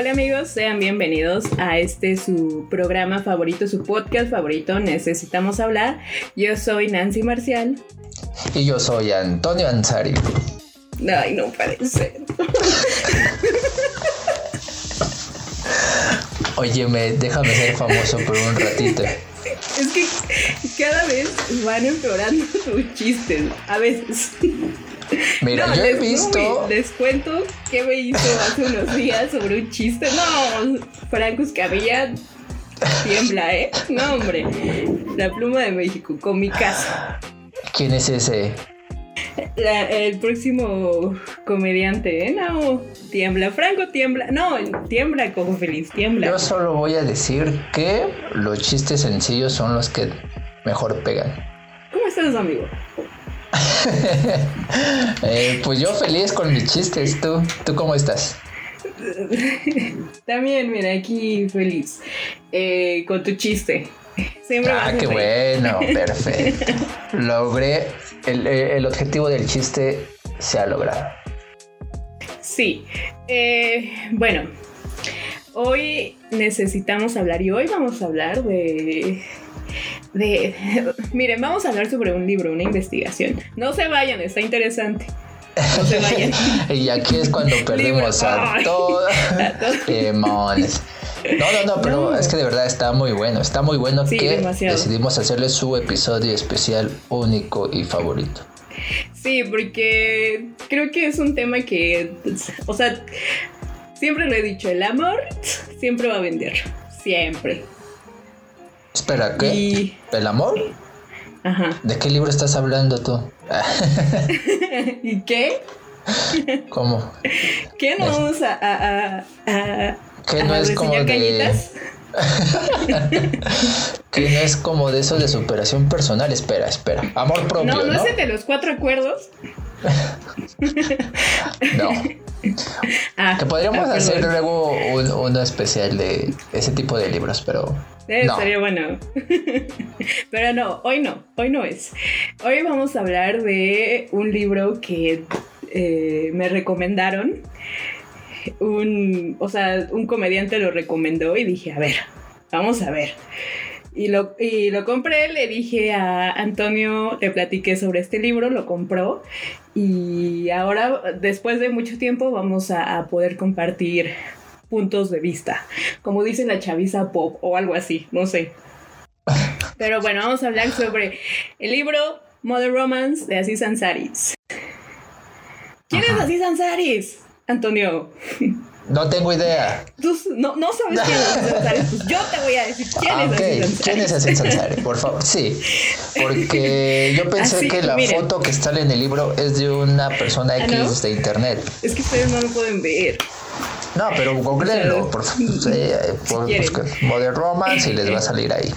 Épale amigos, sean bienvenidos a este su programa favorito, su podcast favorito, Necesitamos hablar. Yo soy Nancy Marcial. Y yo soy Antonio Ansari. Ay, no puede ser. Óyeme, déjame ser famoso por un ratito. Es que cada vez van empeorando tus chistes. A veces. Mira, yo he visto. les cuento qué me hizo hace unos días sobre un chiste. No, Franco Escabilla tiembla, ¿eh? No, hombre. La pluma de México, con mi casa. ¿Quién es ese? el próximo comediante, ¿eh? No, tiembla, Franco tiembla. No, tiembla como feliz, tiembla. Yo solo voy a decir que los chistes sencillos son los que mejor pegan. ¿Cómo estás, amigo? Eh, pues yo feliz con mis chistes. ¿Tú, ¿Tú cómo estás? También, mira, aquí feliz. Eh, con tu chiste. Siempre ah, qué bueno, perfecto. Logré el, el, objetivo del chiste se ha logrado. Sí. Eh, bueno, hoy necesitamos hablar y hoy vamos a hablar de de, miren, vamos a hablar sobre un libro, una investigación. No se vayan, está interesante. No se vayan. y aquí es cuando perdimos a todos. Demones. No, no, no, pero es que de verdad está muy bueno. Está muy bueno que decidimos hacerle su episodio especial único y favorito. Sí, porque creo que es un tema que, o sea, siempre lo he dicho, el amor siempre va a vender. Siempre. Espera, ¿qué? ¿El amor? Ajá. ¿De qué libro estás hablando tú? ¿Y qué? ¿Cómo? ¿Qué no vamos a, a, a, ¿Qué no es como de... no es como de eso de superación personal. Espera, espera. Amor propio. No, no, ¿no? es de los cuatro acuerdos. no. Ah, que podríamos hacer luego un, uno especial de ese tipo de libros, pero. no. Sería bueno. pero no, hoy no, hoy no es. Hoy vamos a hablar de un libro que eh, me recomendaron. Un, o sea, un comediante lo recomendó y dije, a ver, vamos a ver. Y lo, y lo compré, le dije a Antonio, le platiqué sobre este libro, lo compró y ahora, después de mucho tiempo, vamos a, poder compartir puntos de vista, como dice la chaviza pop o algo así, no sé. Pero bueno, vamos a hablar sobre el libro Mother Romance de Aziz Ansari's. ¿Quién es Aziz Ansari's? Antonio. No tengo idea. Tú no, no sabes quién es Aziz Ansari. Pues yo te voy a decir quién es Aziz Ansari. ¿Quién es Aziz Ansari? Por favor. Sí. Porque yo pensé que la foto que sale en el libro es de una persona ¿Ah, X de internet. Es que ustedes no lo pueden ver. No, pero googleenlo, por favor. por, Modern Romance y les va a salir ahí.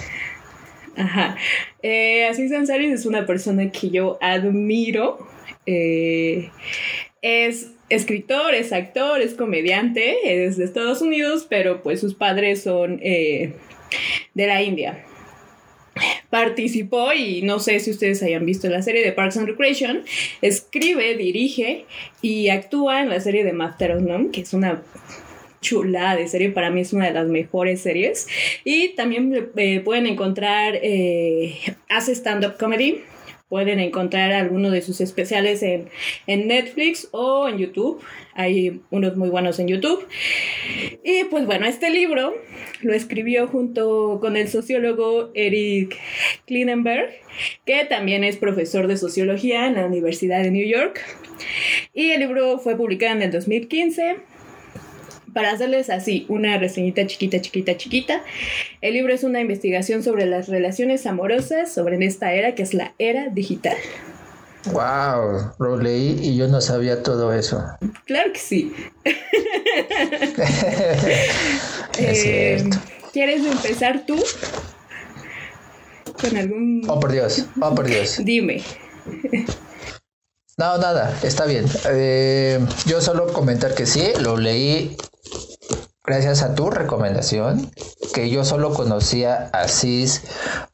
Ajá. Eh, Aziz Ansari es una persona que yo admiro. Eh, es escritor, es actor, es comediante, es de Estados Unidos, pero pues sus padres son eh, de la India. Participó, y no sé si ustedes hayan visto la serie de Parks and Recreation, escribe, dirige y actúa en la serie de Master of None, que es una chula de serie, para mí es una de las mejores series. Y también eh, pueden encontrar, eh, hace stand-up comedy, Pueden encontrar algunos de sus especiales en, Netflix o en YouTube. Hay unos muy buenos en YouTube. Y pues bueno, este libro lo escribió junto con el sociólogo Eric Klinenberg, que también es profesor de sociología en la Universidad de New York. Y el libro fue publicado en el 2015 para hacerles así una reseñita chiquita, chiquita, chiquita. El libro es una investigación sobre las relaciones amorosas sobre esta era que es la era digital. Wow, lo leí y yo no sabía todo eso. Claro que sí. es eh. ¿Quieres empezar tú? Con algún. Oh, por Dios, oh, por Dios. Dime. No, nada, está bien. Eh, yo solo comentar que sí, lo leí gracias a tu recomendación, que yo solo conocía a CIS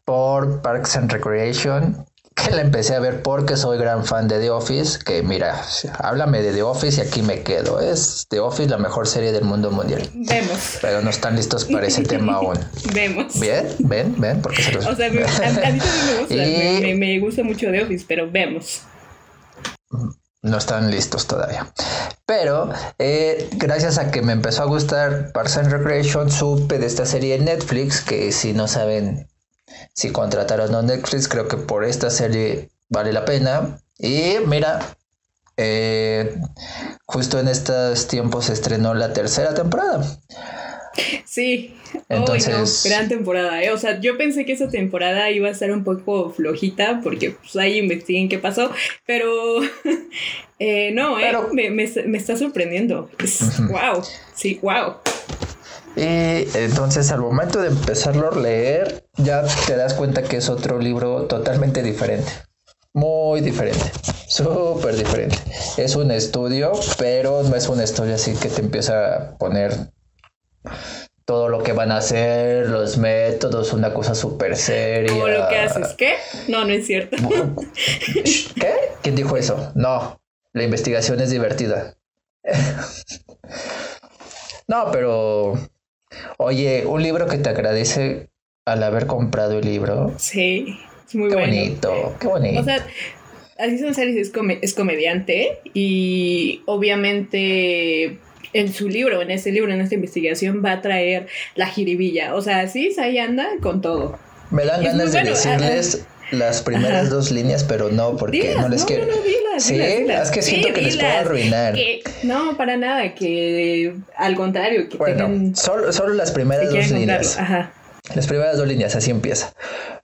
por Parks and Recreation, que la empecé a ver porque soy gran fan de The Office, que mira, háblame de The Office y aquí me quedo. Es The Office la mejor serie del mundo mundial. Vemos. Pero no están listos para ese tema aún. Vemos. Bien, ven, ven, porque se los... O sea, a, mí también me gusta, me, me gusta mucho The Office, pero vemos no están listos todavía. Pero eh, gracias a que me empezó a gustar Parks and Recreation, supe de esta serie en Netflix, que si no saben si contrataron a Netflix, creo que por esta serie vale la pena. Y mira, eh, justo en estos tiempos se estrenó la tercera temporada. Sí, entonces gran temporada, ¿eh? O sea, yo pensé que esa temporada iba a estar un poco flojita porque pues ahí investiguen qué pasó, pero eh, no, ¿eh? Me, me, está sorprendiendo. Wow, sí, wow. Y entonces al momento de empezarlo a leer, ya te das cuenta que es otro libro totalmente diferente. Muy diferente, súper diferente. Es un estudio, pero no es un estudio así que te empieza a poner todo lo que van a hacer, los métodos, una cosa súper seria. Como lo que haces, ¿qué? No, no es cierto. ¿Qué? ¿Quién dijo eso? No, la investigación es divertida. no, pero oye, un libro que te agradece al haber comprado el libro. Sí, es muy qué bonito. Qué bonito. O sea, Aziz es, es comediante y obviamente en su libro, en este libro, en esta investigación, va a traer la jiribilla. O sea, sí, ahí anda con todo. Me dan ganas de decirles las primeras dos líneas, pero no, porque no les quiero. No, no, sí, es que siento que les puedo arruinar. no, para nada, que al contrario, que bueno, solo, solo las primeras dos líneas. Ajá. Las primeras dos líneas, así empieza.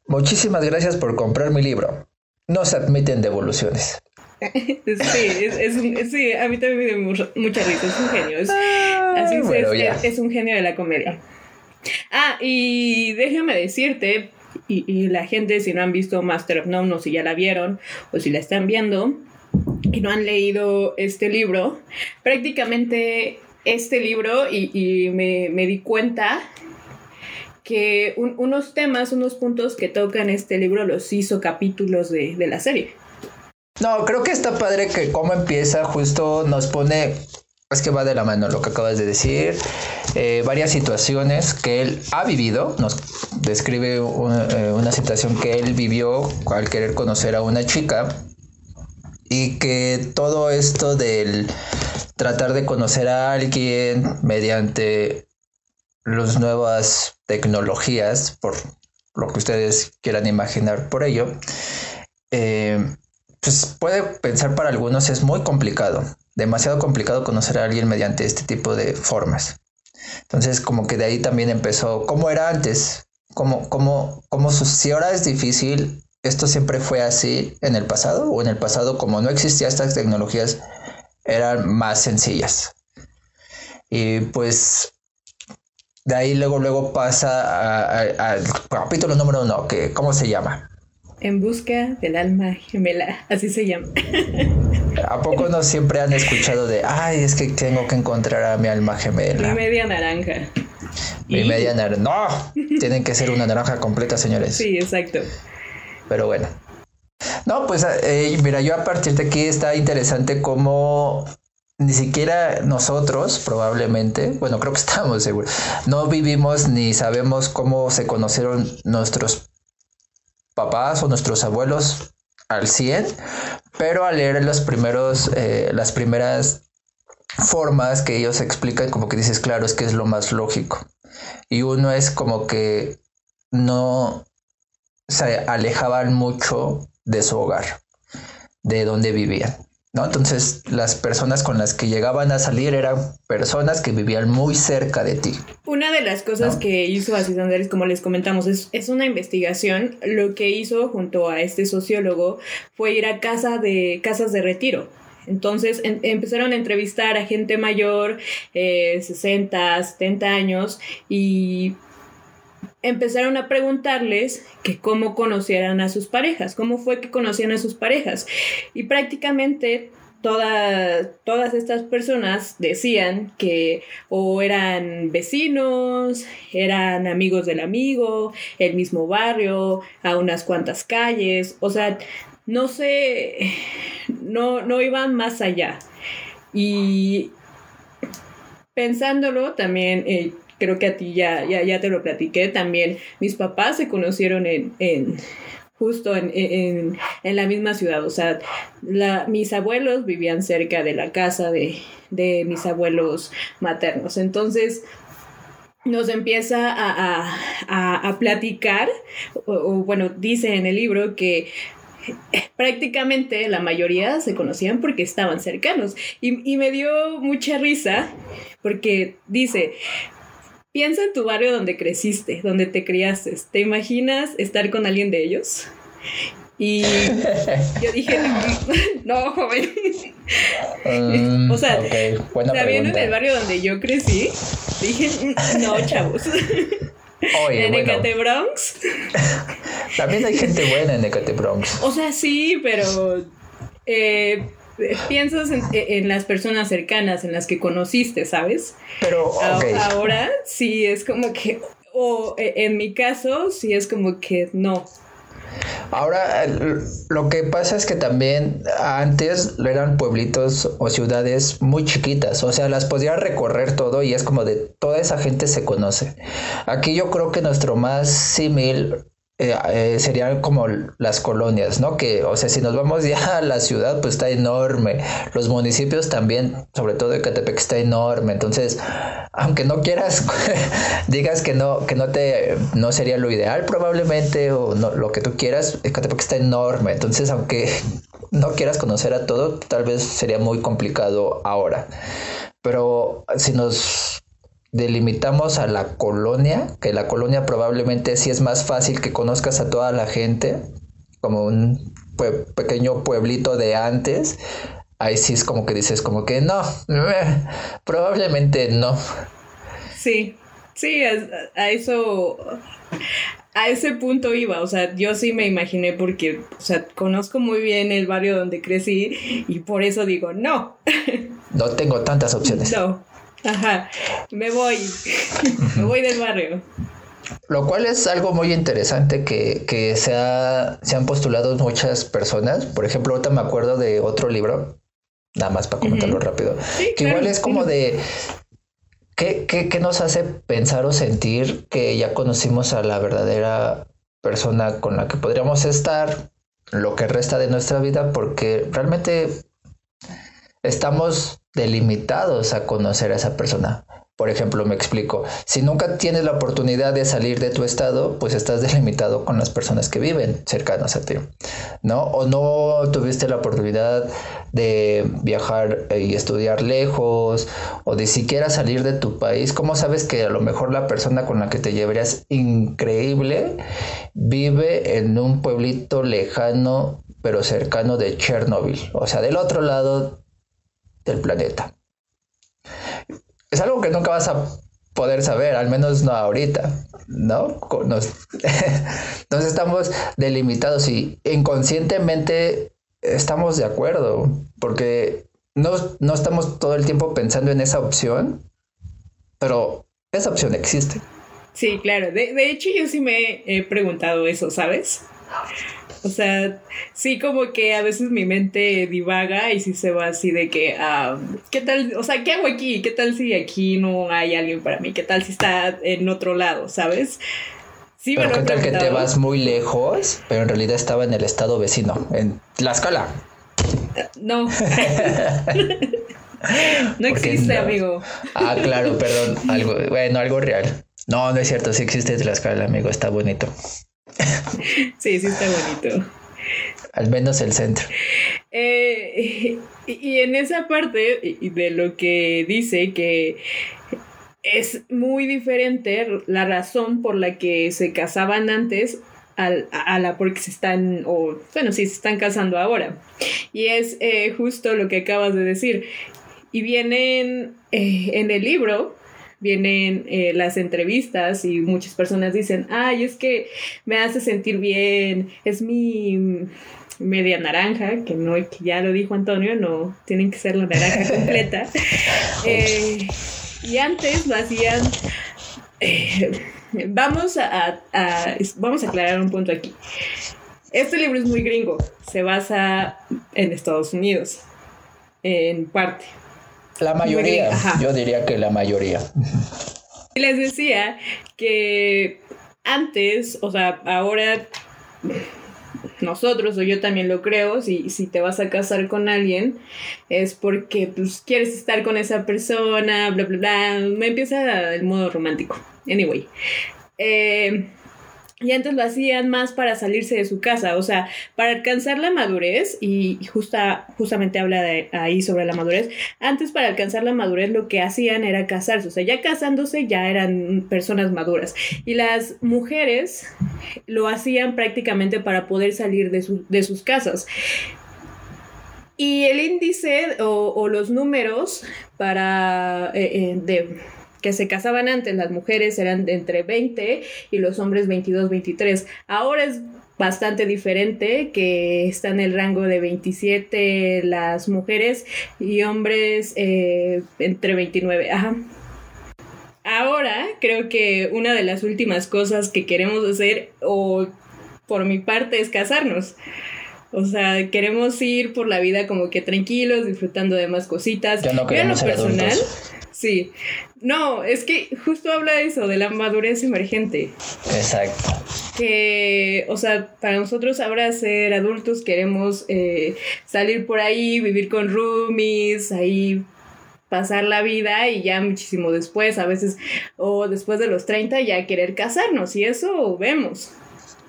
Muchísimas gracias por comprar mi libro. No se admiten devoluciones. sí, es, un, sí, a mí también me dio mucha, risa, es un genio. Es, así es, es, un genio de la comedia. Ah, y déjame decirte, y, y, la gente, si no han visto Master of None o si ya la vieron, o si la están viendo y no han leído este libro, prácticamente este libro, y, y me, me, di cuenta que unos temas, unos puntos que tocan este libro los hizo capítulos de, de la serie. No, creo que está padre que cómo empieza, justo nos pone, es que va de la mano lo que acabas de decir, eh, varias situaciones que él ha vivido, nos describe una, eh, una situación que él vivió al querer conocer a una chica y que todo esto del tratar de conocer a alguien mediante las nuevas tecnologías, por lo que ustedes quieran imaginar por ello, eh, pues puede pensar para algunos es muy complicado, demasiado complicado conocer a alguien mediante este tipo de formas. Entonces, como que de ahí también empezó, ¿cómo era antes? ¿Cómo, cómo, cómo si ahora es difícil, esto siempre fue así en el pasado? ¿O en el pasado, como no existían estas tecnologías, eran más sencillas? Y pues de ahí luego, luego pasa al capítulo número uno, que, ¿cómo se llama? En busca del alma gemela, así se llama. ¿A poco no siempre han escuchado de, ay, es que tengo que encontrar a mi alma gemela? Mi media naranja. Mi media naranja. No, tienen que ser una naranja completa, señores. Sí, exacto. Pero bueno. No, pues eh, mira, yo a partir de aquí está interesante cómo ni siquiera nosotros, probablemente, bueno, creo que estamos seguros, no vivimos ni sabemos cómo se conocieron nuestros papás o nuestros abuelos al 100, pero al leer los primeros, eh, las primeras formas que ellos explican, como que dices, claro, es que es lo más lógico. Y uno es como que no se alejaban mucho de su hogar, de donde vivían. Entonces, las personas con las que llegaban a salir eran personas que vivían muy cerca de ti. Una de las cosas que hizo Aziz Andrés, como les comentamos, es, es, una investigación. Lo que hizo junto a este sociólogo fue ir a casa de, casas de retiro. Entonces empezaron a entrevistar a gente mayor, eh, 60, 70 años, y empezaron a preguntarles que cómo conocieran a sus parejas, cómo fue que conocían a sus parejas. Y prácticamente todas estas personas decían que o eran vecinos, eran amigos del amigo, el mismo barrio, a unas cuantas calles, o sea, no sé, no, no iban más allá. Y pensándolo también, eh, creo que a ti ya, ya, ya, te lo platiqué, también mis papás se conocieron en, en justo en, en, en, la misma ciudad, o sea, la, mis abuelos vivían cerca de la casa de, de mis abuelos maternos, entonces nos empieza a, a, a platicar, o, bueno, dice en el libro que prácticamente la mayoría se conocían porque estaban cercanos. Y, y, me dio mucha risa porque dice, piensa en tu barrio donde creciste, donde te criaste. ¿Te imaginas estar con alguien de ellos? Y yo dije, no, joven. Um, o sea, sabiendo en el barrio donde yo crecí, dije, no, chavos. en Ecate Bronx. También hay gente buena en Ecate Bronx. O sea, sí, pero eh, piensas en, las personas cercanas, en las que conociste, ¿sabes? Pero ahora sí es como que, o e, en mi caso, sí es como que no. Ahora, lo que pasa es que también antes eran pueblitos o ciudades muy chiquitas, o sea, las podías recorrer todo y es como de toda esa gente se conoce. Aquí yo creo que nuestro más símil eh, eh, serían como las colonias, ¿no? Que, o sea, si nos vamos ya a la ciudad, pues está enorme. Los municipios también, sobre todo Ecatepec, está enorme. Entonces, aunque no quieras, digas que no, que no te, no sería lo ideal probablemente, o no, lo que tú quieras, Ecatepec está enorme. Entonces, aunque no quieras conocer a todo, tal vez sería muy complicado ahora. Pero si nos delimitamos a la colonia, que la colonia probablemente sí es más fácil que conozcas a toda la gente, como un pequeño pueblito de antes, ahí sí es como que dices como que no, probablemente no. Sí, sí, a, eso, a ese punto iba, o sea, yo sí me imaginé porque, o sea, conozco muy bien el barrio donde crecí y por eso digo no. No tengo tantas opciones. No. Ajá, me voy, me voy del barrio. Lo cual es algo muy interesante que, que se, se, han postulado muchas personas. Por ejemplo, ahorita me acuerdo de otro libro, nada más para comentarlo rápido, que igual es como de ¿qué, qué, qué nos hace pensar o sentir que ya conocimos a la verdadera persona con la que podríamos estar lo que resta de nuestra vida, porque realmente estamos delimitados a conocer a esa persona. Por ejemplo, me explico, si nunca tienes la oportunidad de salir de tu estado, pues estás delimitado con las personas que viven cercanas a ti, ¿no? O no tuviste la oportunidad de viajar y estudiar lejos, o de siquiera salir de tu país. ¿Cómo sabes que a lo mejor la persona con la que te llevarías increíble vive en un pueblito lejano, pero cercano de Chernobyl? O sea, del otro lado del planeta. Es algo que nunca vas a poder saber, al menos no ahorita, ¿no? Entonces estamos delimitados y inconscientemente estamos de acuerdo, porque no, no estamos todo el tiempo pensando en esa opción, pero esa opción existe. Sí, claro. De, de hecho, yo sí me he preguntado eso, ¿sabes? O sea, sí como que a veces mi mente divaga y sí se va así de que, ah, ¿qué tal? O sea, ¿qué hago aquí? ¿Qué tal si aquí no hay alguien para mí? ¿Qué tal si está en otro lado, sabes? Sí, pero ¿qué tal que te vas muy lejos, pero en realidad estaba en el estado vecino, en Tlaxcala? No. no existe, amigo. Ah, claro, perdón. Algo, bueno, algo real. No, no es cierto, sí existe Tlaxcala, amigo, está bonito. sí, sí está bonito. Al menos el centro. Eh, y en esa parte de lo que dice que es muy diferente la razón por la que se casaban antes a, la porque se están, o bueno, sí, se están casando ahora. Y es eh, justo lo que acabas de decir. Y vienen eh, en el libro, vienen eh, las entrevistas y muchas personas dicen, ay, es que me hace sentir bien, es mi media naranja, que no, que ya lo dijo Antonio, no tienen que ser la naranja completa. Eh, y antes lo hacían. Eh, vamos a, vamos a aclarar un punto aquí. Este libro es muy gringo, se basa en Estados Unidos, en parte. La mayoría, yo diría que la mayoría. Les decía que antes, o sea, ahora nosotros, o yo también lo creo, si, si te vas a casar con alguien, es porque pues, quieres estar con esa persona, bla, bla, bla. Me empieza el modo romántico. Anyway. Eh, y antes lo hacían más para salirse de su casa, o sea, para alcanzar la madurez, y justa, justamente habla de ahí sobre la madurez, antes para alcanzar la madurez lo que hacían era casarse, o sea, ya casándose ya eran personas maduras. Y las mujeres lo hacían prácticamente para poder salir de, de sus casas. Y el índice o, los números para eh, eh, de que se casaban antes, las mujeres eran de entre 20 y los hombres 22, 23. Ahora es bastante diferente, que está en el rango de 27 las mujeres y hombres eh, entre 29. Ajá. Ahora creo que una de las últimas cosas que queremos hacer, o por mi parte, es casarnos. O sea, queremos ir por la vida como que tranquilos, disfrutando de más cositas. No queremos ser personal, Sí. No, es que justo habla eso, de la madurez emergente. Exacto. Que, o sea, para nosotros ahora ser adultos queremos eh, salir por ahí, vivir con roomies, ahí pasar la vida y ya muchísimo después, a veces, o después de los 30 ya querer casarnos y eso vemos.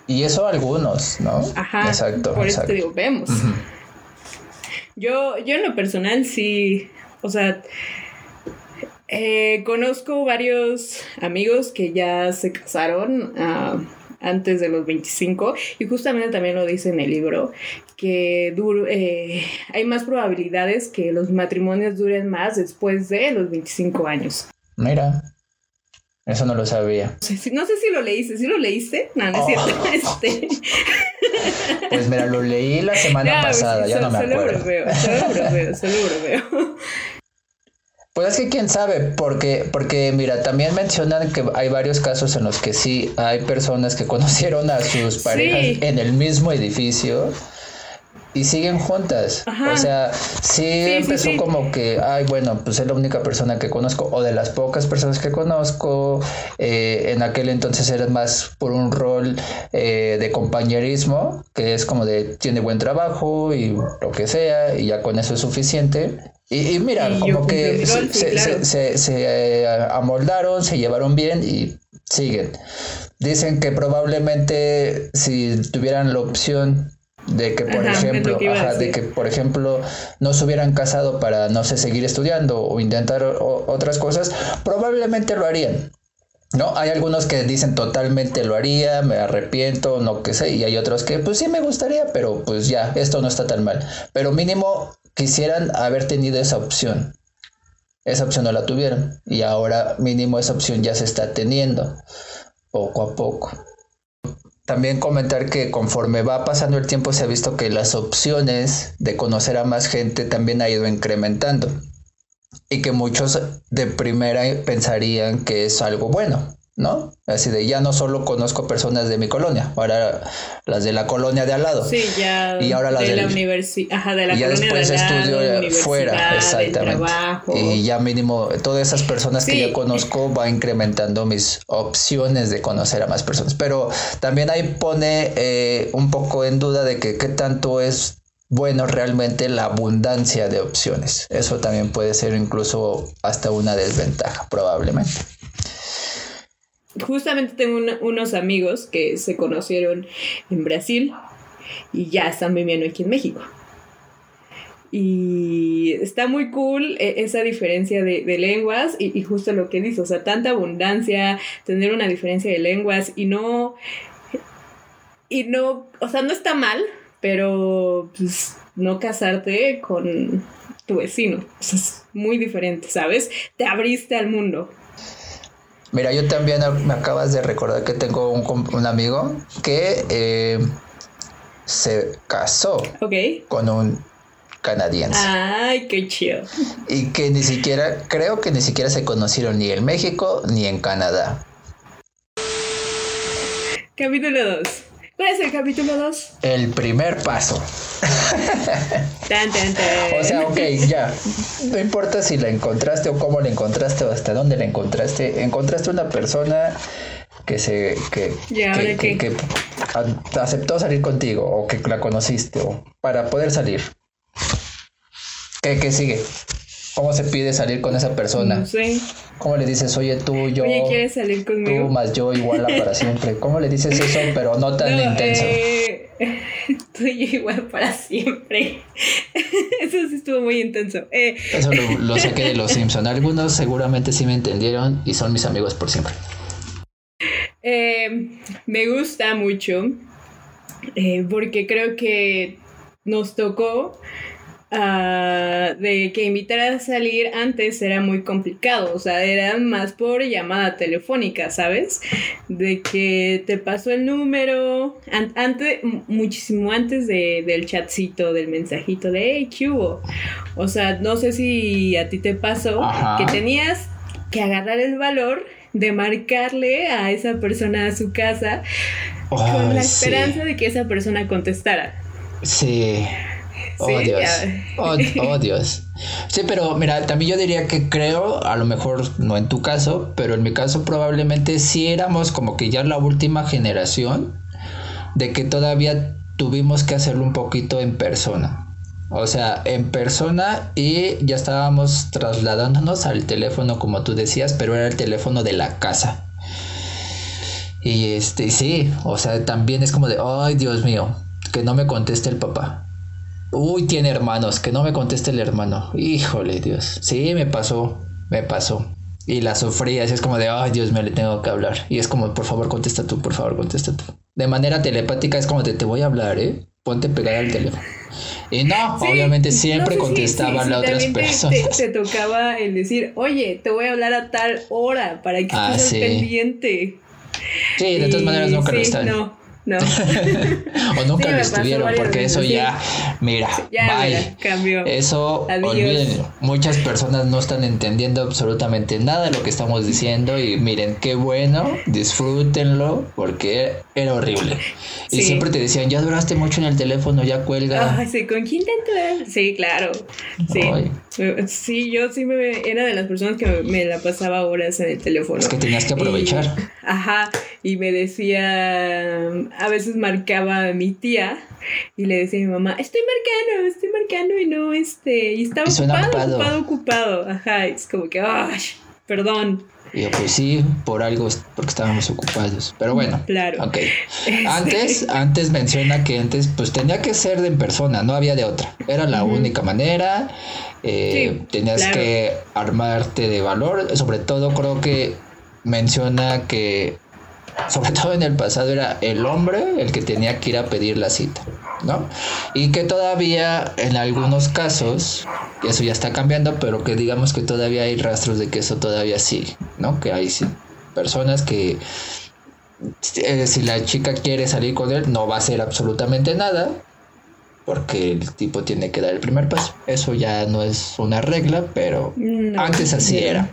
Y eso algunos, ¿no? Ajá. Exacto. Por eso te digo, vemos. Yo, yo en lo personal sí, o sea, eh, conozco varios amigos que ya se casaron ah, antes de los 25 y justamente también lo dice en el libro que eh, hay más probabilidades que los matrimonios duren más después de los 25 años. Mira, eso no lo sabía. No sé si, lo leíste, ¿sí lo leíste? No, no es cierto. Oh. Este. Pues mira, lo leí la semana pasada, ya no me acuerdo. Solo lo veo, solo lo veo. Pues es que quién sabe, porque, porque mira, también mencionan que hay varios casos en los que sí hay personas que conocieron a sus parejas en el mismo edificio y siguen juntas. O sea, sí, empezó como que, ay, bueno, pues es la única persona que conozco, o de las pocas personas que conozco. Eh, en aquel entonces era más por un rol eh, de compañerismo, que es como de tiene buen trabajo y lo que sea, y ya con eso es suficiente. Y, mira, como que se, se, eh, amoldaron, se llevaron bien y siguen. Dicen que probablemente si tuvieran la opción de que por ejemplo de que por ejemplo no se hubieran casado para no sé seguir estudiando o intentar otras cosas probablemente lo harían no hay algunos que dicen totalmente lo haría me arrepiento no qué sé y hay otros que pues sí me gustaría pero pues ya esto no está tan mal pero mínimo quisieran haber tenido esa opción. Esa opción no la tuvieron y ahora mínimo esa opción ya se está teniendo poco a poco. También comentar que conforme va pasando el tiempo se ha visto que las opciones de conocer a más gente también ha ido incrementando y que muchos de primera pensarían que es algo bueno. ¿No? Así de ya no solo conozco personas de mi colonia, ahora las de la colonia de al lado. Sí, ya. Y ahora las de la universidad, ajá, de la y ya después estudio fuera, exactamente. Y ya mínimo todas esas personas que ya conozco va incrementando mis opciones de conocer a más personas. Pero también ahí pone eh, un poco en duda de que qué tanto es bueno realmente la abundancia de opciones. Eso también puede ser incluso hasta una desventaja, probablemente justamente tengo unos amigos que se conocieron en Brasil y ya están viviendo aquí en México. Y está muy cool eh, esa diferencia de, lenguas y, justo lo que dice, o sea, tanta abundancia, tener una diferencia de lenguas y no, y no, o sea, no está mal, pero pues no casarte con tu vecino, es muy diferente, ¿sabes? Te abriste al mundo. Mira, yo también me acabas de recordar que tengo un, amigo que eh, se casó con un canadiense. Ay, qué chido. Y que ni siquiera, creo que ni siquiera se conocieron ni en México ni en Canadá. Capítulo 2. ¿Cuál es el capítulo 2? El primer paso. O sea, ok, ya. No importa si la encontraste o cómo la encontraste o hasta dónde la encontraste. Encontraste una persona que se que, que, que, aceptó salir contigo o que la conociste o para poder salir. ¿Qué, qué sigue? ¿Cómo se pide salir con esa persona? No sé. ¿Cómo le dices, oye, tú, yo? Oye, ¿quieres salir conmigo? Tú más yo igual para siempre. ¿Cómo le dices eso, pero no tan intenso? Eh, tú y yo igual para siempre. eso sí estuvo muy intenso. Eh. Eso lo, saqué de los Simpson. Algunos seguramente sí me entendieron y son mis amigos por siempre. Eh, me gusta mucho porque creo que nos tocó Ah, de que invitar a salir antes era muy complicado, o sea, era más por llamada telefónica, ¿sabes? De que te pasó el número, antes, muchísimo antes de, del chatcito, del mensajito de, hey, ¿qué hubo? O sea, no sé si a ti te pasó que tenías que agarrar el valor de marcarle a esa persona a su casa con la esperanza de que esa persona contestara. Sí. Oh, Dios. Oh, oh, Dios. Sí, pero mira, también yo diría que creo, a lo mejor no en tu caso, pero en mi caso probablemente sí éramos como que ya la última generación de que todavía tuvimos que hacerlo un poquito en persona. O sea, en persona y ya estábamos trasladándonos al teléfono como tú decías, pero era el teléfono de la casa. Y este, sí, o sea, también es como de, ay Dios mío, que no me conteste el papá. Uy, tiene hermanos, que no me conteste el hermano. Híjole, Dios. Sí, me pasó, me pasó. Y la sufrí, así es como de, ay, Dios me le tengo que hablar. Y es como, por favor, contesta tú, por favor, contesta tú. De manera telepática es como de, te voy a hablar, ¿eh? Ponte pegada al teléfono. Y no, obviamente siempre contestaba a las otras personas. Te, tocaba el decir, oye, te voy a hablar a tal hora para que ah, estés pendiente. Sí, de todas maneras nunca lo están. No. No. o nunca lo estuvieron, porque eso ya, mira, bye. cambió. Eso, olviden, muchas personas no están entendiendo absolutamente nada de lo que estamos diciendo y miren, qué bueno, disfrútenlo, porque era horrible. Y siempre te decían, ya duraste mucho en el teléfono, ya cuelga. Ay, sí, ¿con quién te Sí, claro. Sí. Sí, yo sí me era de las personas que me la pasaba horas en el teléfono. Es que tenías que aprovechar. ajá, y me decía a veces marcaba a mi tía y le decía a mi mamá, estoy marcando, estoy marcando y no, este, y estaba ocupado, ocupado, ocupado, ajá, es como que, ay, perdón. Y yo, pues sí, por algo, porque estábamos ocupados. Pero bueno. Claro. Ok. Este. Antes, antes menciona que antes, pues tenía que ser de en persona, no había de otra. Era la única manera. Eh, tenías que armarte de valor. Sobre todo, creo que menciona que sobre todo en el pasado era el hombre el que tenía que ir a pedir la cita, ¿no? Y que todavía en algunos casos, eso ya está cambiando, pero que digamos que todavía hay rastros de que eso todavía sigue, ¿no? Que hay personas que eh, si la chica quiere salir con él no va a hacer absolutamente nada porque el tipo tiene que dar el primer paso. Eso ya no es una regla, pero antes así era.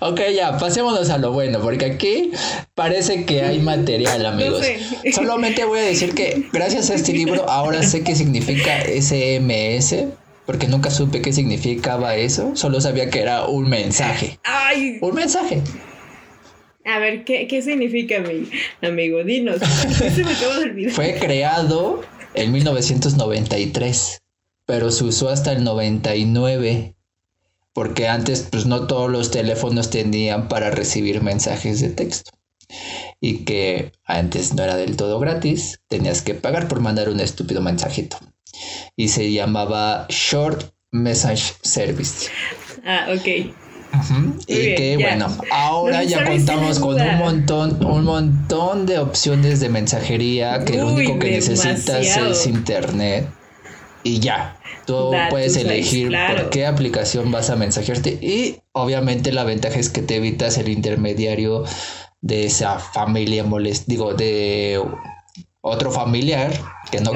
Ok, ya, pasémonos a lo bueno, porque aquí parece que hay material, amigos. Solamente voy a decir que gracias a este libro ahora sé qué significa SMS, porque nunca supe qué significaba eso, solo sabía que era un mensaje. ¡Ay! Un mensaje. A ver, ¿qué, qué significa, mi amigo? Dinos. Se me de olvidar. Fue creado en 1993, pero se usó hasta el 99 porque antes pues no todos los teléfonos tenían para recibir mensajes de texto y que antes no era del todo gratis, tenías que pagar por mandar un estúpido mensajito. Y se llamaba Short Message Service. Ah, ok. y que bueno, ahora ya contamos con un montón, un montón de opciones de mensajería que lo único que necesitas es internet y ya. Tú puedes elegir por qué aplicación vas a mensajearte y obviamente la ventaja es que te evitas el intermediario de esa familia molest digo de otro familiar que no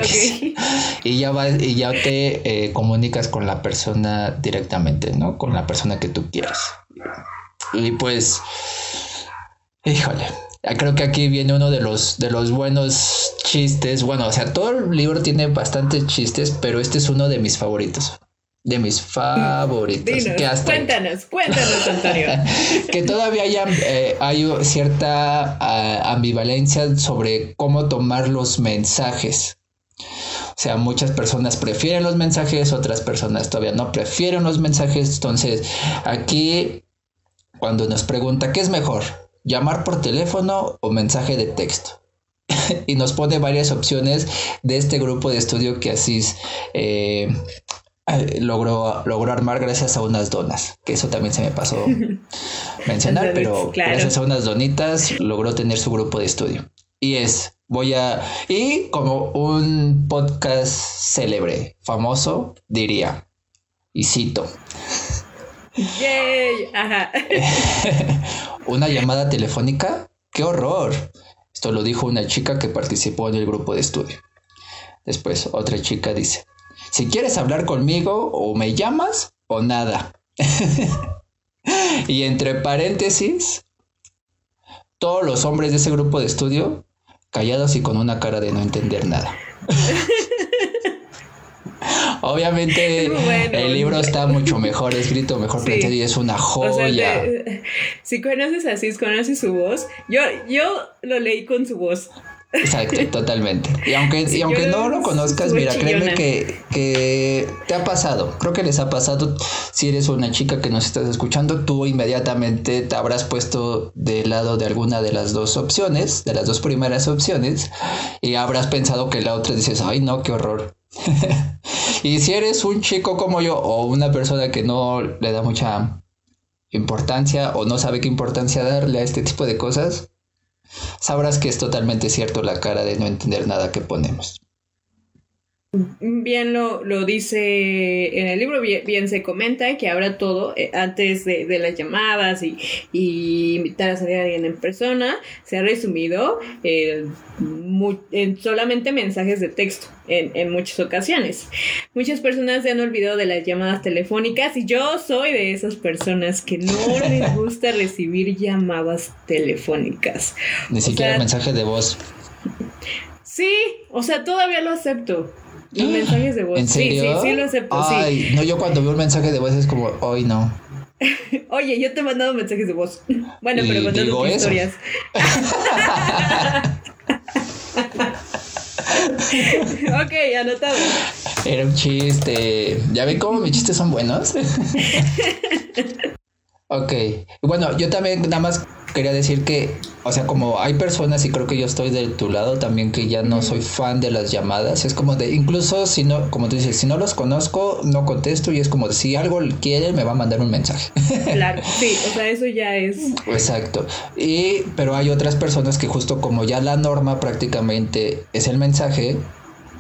y ya va y ya te eh, comunicas con la persona directamente no con la persona que tú quieras. Y pues híjole creo que aquí viene uno de los de los buenos chistes bueno o sea todo el libro tiene bastantes chistes pero este es uno de mis favoritos de mis favoritos. cuéntanos, cuéntanos, Antonio. que todavía eh, hay cierta ah, ambivalencia sobre cómo tomar los mensajes. O sea, muchas personas prefieren los mensajes, otras personas todavía no prefieren los mensajes. Entonces, aquí, cuando nos pregunta, ¿qué es mejor? ¿Llamar por teléfono o mensaje de texto? y nos pone varias opciones de este grupo de estudio que así eh, eh, logró, logró armar gracias a unas donas, que eso también se me pasó mencionar, pero gracias a unas donitas logró tener su grupo de estudio. Y es, voy a, y como un podcast célebre, famoso, diría, y cito. una llamada telefónica, qué horror. Esto lo dijo una chica que participó en el grupo de estudio. Después otra chica dice, si quieres hablar conmigo, o me llamas o nada. y entre paréntesis, todos los hombres de ese grupo de estudio callados y con una cara de no entender nada. Obviamente el libro está mucho mejor escrito, mejor planteado y es una joya. si conoces a Cis, conoces su voz. Yo, yo lo leí con su voz. Exacto, totalmente. Y aunque, y aunque no lo conozcas, mira, créeme que, que, te ha pasado. Creo que les ha pasado. Si eres una chica que nos estás escuchando, tú inmediatamente te habrás puesto del lado de alguna de las dos opciones, de las dos primeras opciones, y habrás pensado que la otra dices, ay no, qué horror. y si eres un chico como yo o una persona que no le da mucha importancia o no sabe qué importancia darle a este tipo de cosas, sabrás que es totalmente cierto la cara de no entender nada que ponemos. Bien lo, lo, dice en el libro, bien, se comenta que ahora todo, eh, antes de, las llamadas y, invitar a salir a alguien en persona, se ha resumido en solamente mensajes de texto en, en, muchas ocasiones. Muchas personas se han olvidado de las llamadas telefónicas y yo soy de esas personas que no les gusta recibir llamadas telefónicas. Ni siquiera mensaje de voz. Sí, o sea, todavía lo acepto los mensajes de voz. ¿En serio? Sí, sí, sí lo acepto. Ay, no, yo cuando veo un mensaje de voz es como, hoy no. Oye, yo te he mandado mensajes de voz. Bueno, pero contando tus historias. ok, anotado. Era un chiste. ¿Ya ven cómo mis chistes son buenos? Ok. Bueno, yo también nada más quería decir que, o sea, como hay personas y creo que yo estoy de tu lado también que ya no soy fan de las llamadas, es como de, incluso si no, como tú dices, si no los conozco, no contesto y es como de, si algo quiere, me va a mandar un mensaje. Claro, sí, o sea, eso ya es. Exacto. Y, pero hay otras personas que justo como ya la norma prácticamente es el mensaje,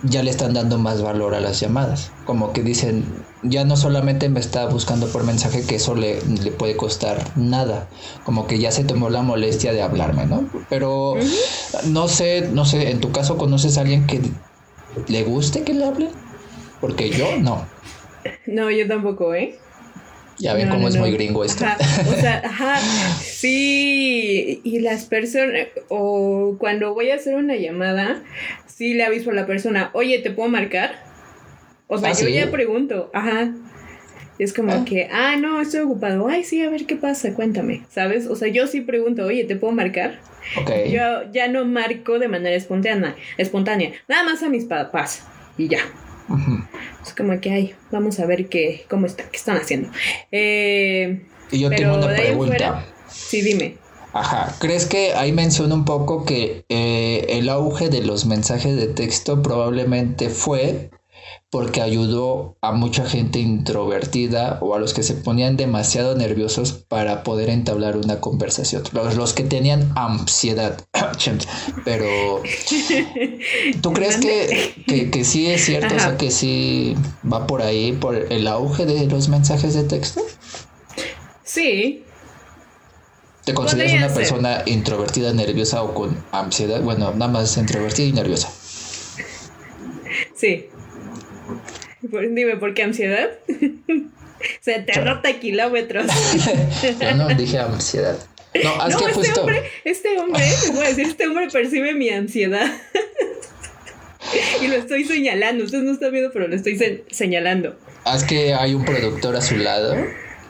ya le están dando más valor a las llamadas. Como que dicen, ya no solamente me está buscando por mensaje, que eso le, le puede costar nada. Como que ya se tomó la molestia de hablarme, ¿no? Pero no sé, no sé, en tu caso conoces a alguien que le guste que le hable? Porque yo no. No, yo tampoco, ¿eh? Ya ven cómo es muy gringo esto. o sea, ajá, sí, y las personas, o cuando voy a hacer una llamada, sí le aviso a la persona, oye, ¿te puedo marcar? O sea, ah, yo ya pregunto, ajá. Es como ah. que, ah, no, estoy ocupado. Ay, sí, a ver qué pasa, cuéntame, ¿sabes? O sea, yo sí pregunto, oye, ¿te puedo marcar? Okay. Yo ya no marco de manera espontánea, espontánea, nada más a mis papás y ya. Es como que, ay, vamos a ver qué, cómo está, qué están haciendo. Eh, y yo tengo una pregunta. sí, dime. Ajá, ¿crees que ahí menciona un poco que eh, el auge de los mensajes de texto probablemente fue porque ayudó a mucha gente introvertida o a los que se ponían demasiado nerviosos para poder entablar una conversación. Los, que tenían ansiedad. Pero, ¿tú crees que, que, sí es cierto? O sea, que sí va por ahí, por el auge de los mensajes de texto. Sí. ¿Te consideras una persona introvertida, nerviosa o con ansiedad? Bueno, nada más introvertida y nerviosa. Sí. Dime, ¿por qué ansiedad? Se te rota kilómetros. Yo no dije ansiedad. No, que este hombre, este hombre, voy a decir, este hombre percibe mi ansiedad. y lo estoy señalando. Ustedes no están viendo, pero lo estoy señalando. Es que hay un productor a su lado.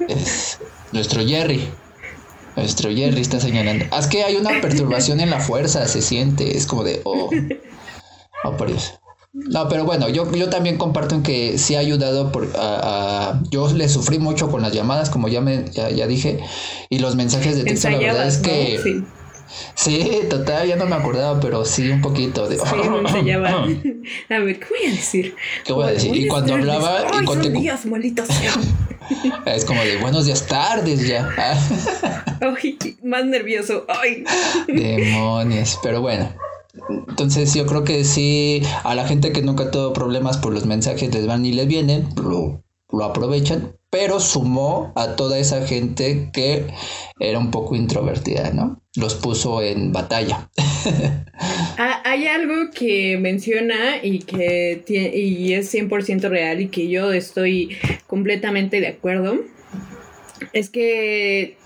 Es nuestro Jerry. Nuestro Jerry está señalando. Es que hay una perturbación en la fuerza, se siente. Es como de, oh, oh por Dios. No, pero bueno, yo, yo también comparto en que sí ha ayudado por, a, yo le sufrí mucho con las llamadas, como ya me ya, dije, y los mensajes de texto, la verdad es que sí. Sí. total, ya no me acordaba, pero sí un poquito de sí, A ver, ¿qué voy a decir? ¿Qué voy a decir? Y cuando hablaba Ay, y cuando días, Es como de buenos días tardes ya. Ay, más nervioso. Ay. Demonios, pero bueno. Entonces yo creo que sí, a la gente que nunca tuvo problemas por los mensajes les van y les vienen, lo, lo aprovechan, pero sumó a toda esa gente que era un poco introvertida, ¿no? Los puso en batalla. Ah, hay algo que menciona y que y es 100% real y que yo estoy completamente de acuerdo. Es que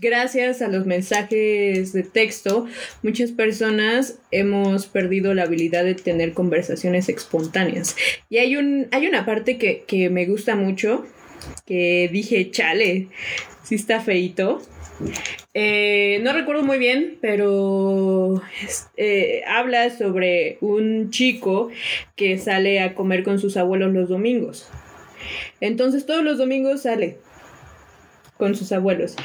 gracias a los mensajes de texto, muchas personas hemos perdido la habilidad de tener conversaciones espontáneas. Y hay, un, hay una parte que, me gusta mucho, que dije, chale, sí está feito. Eh, no recuerdo muy bien, pero eh, habla sobre un chico que sale a comer con sus abuelos los domingos. Entonces todos los domingos sale con sus abuelos.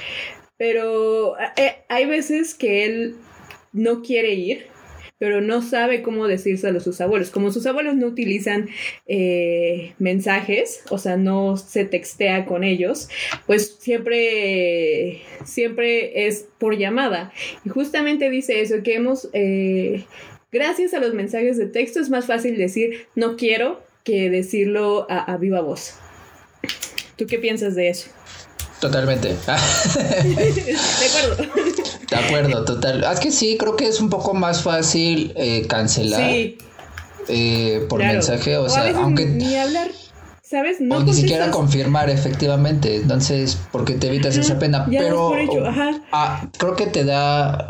Pero eh, hay veces que él no quiere ir, pero no sabe cómo decírselo a sus abuelos. Como sus abuelos no utilizan eh, mensajes, o sea, no se textea con ellos, pues siempre, siempre es por llamada. Y justamente dice eso, que hemos, eh, gracias a los mensajes de texto es más fácil decir no quiero que decirlo a viva voz. ¿Tú qué piensas de eso? Totalmente. de acuerdo. De acuerdo, total. Es que sí, creo que es un poco más fácil eh, cancelar eh, por mensaje. O, sea, aunque. Ni hablar. ¿Sabes? No o ni siquiera confirmar efectivamente. Entonces, porque te evitas esa pena. pero ah, creo que te da.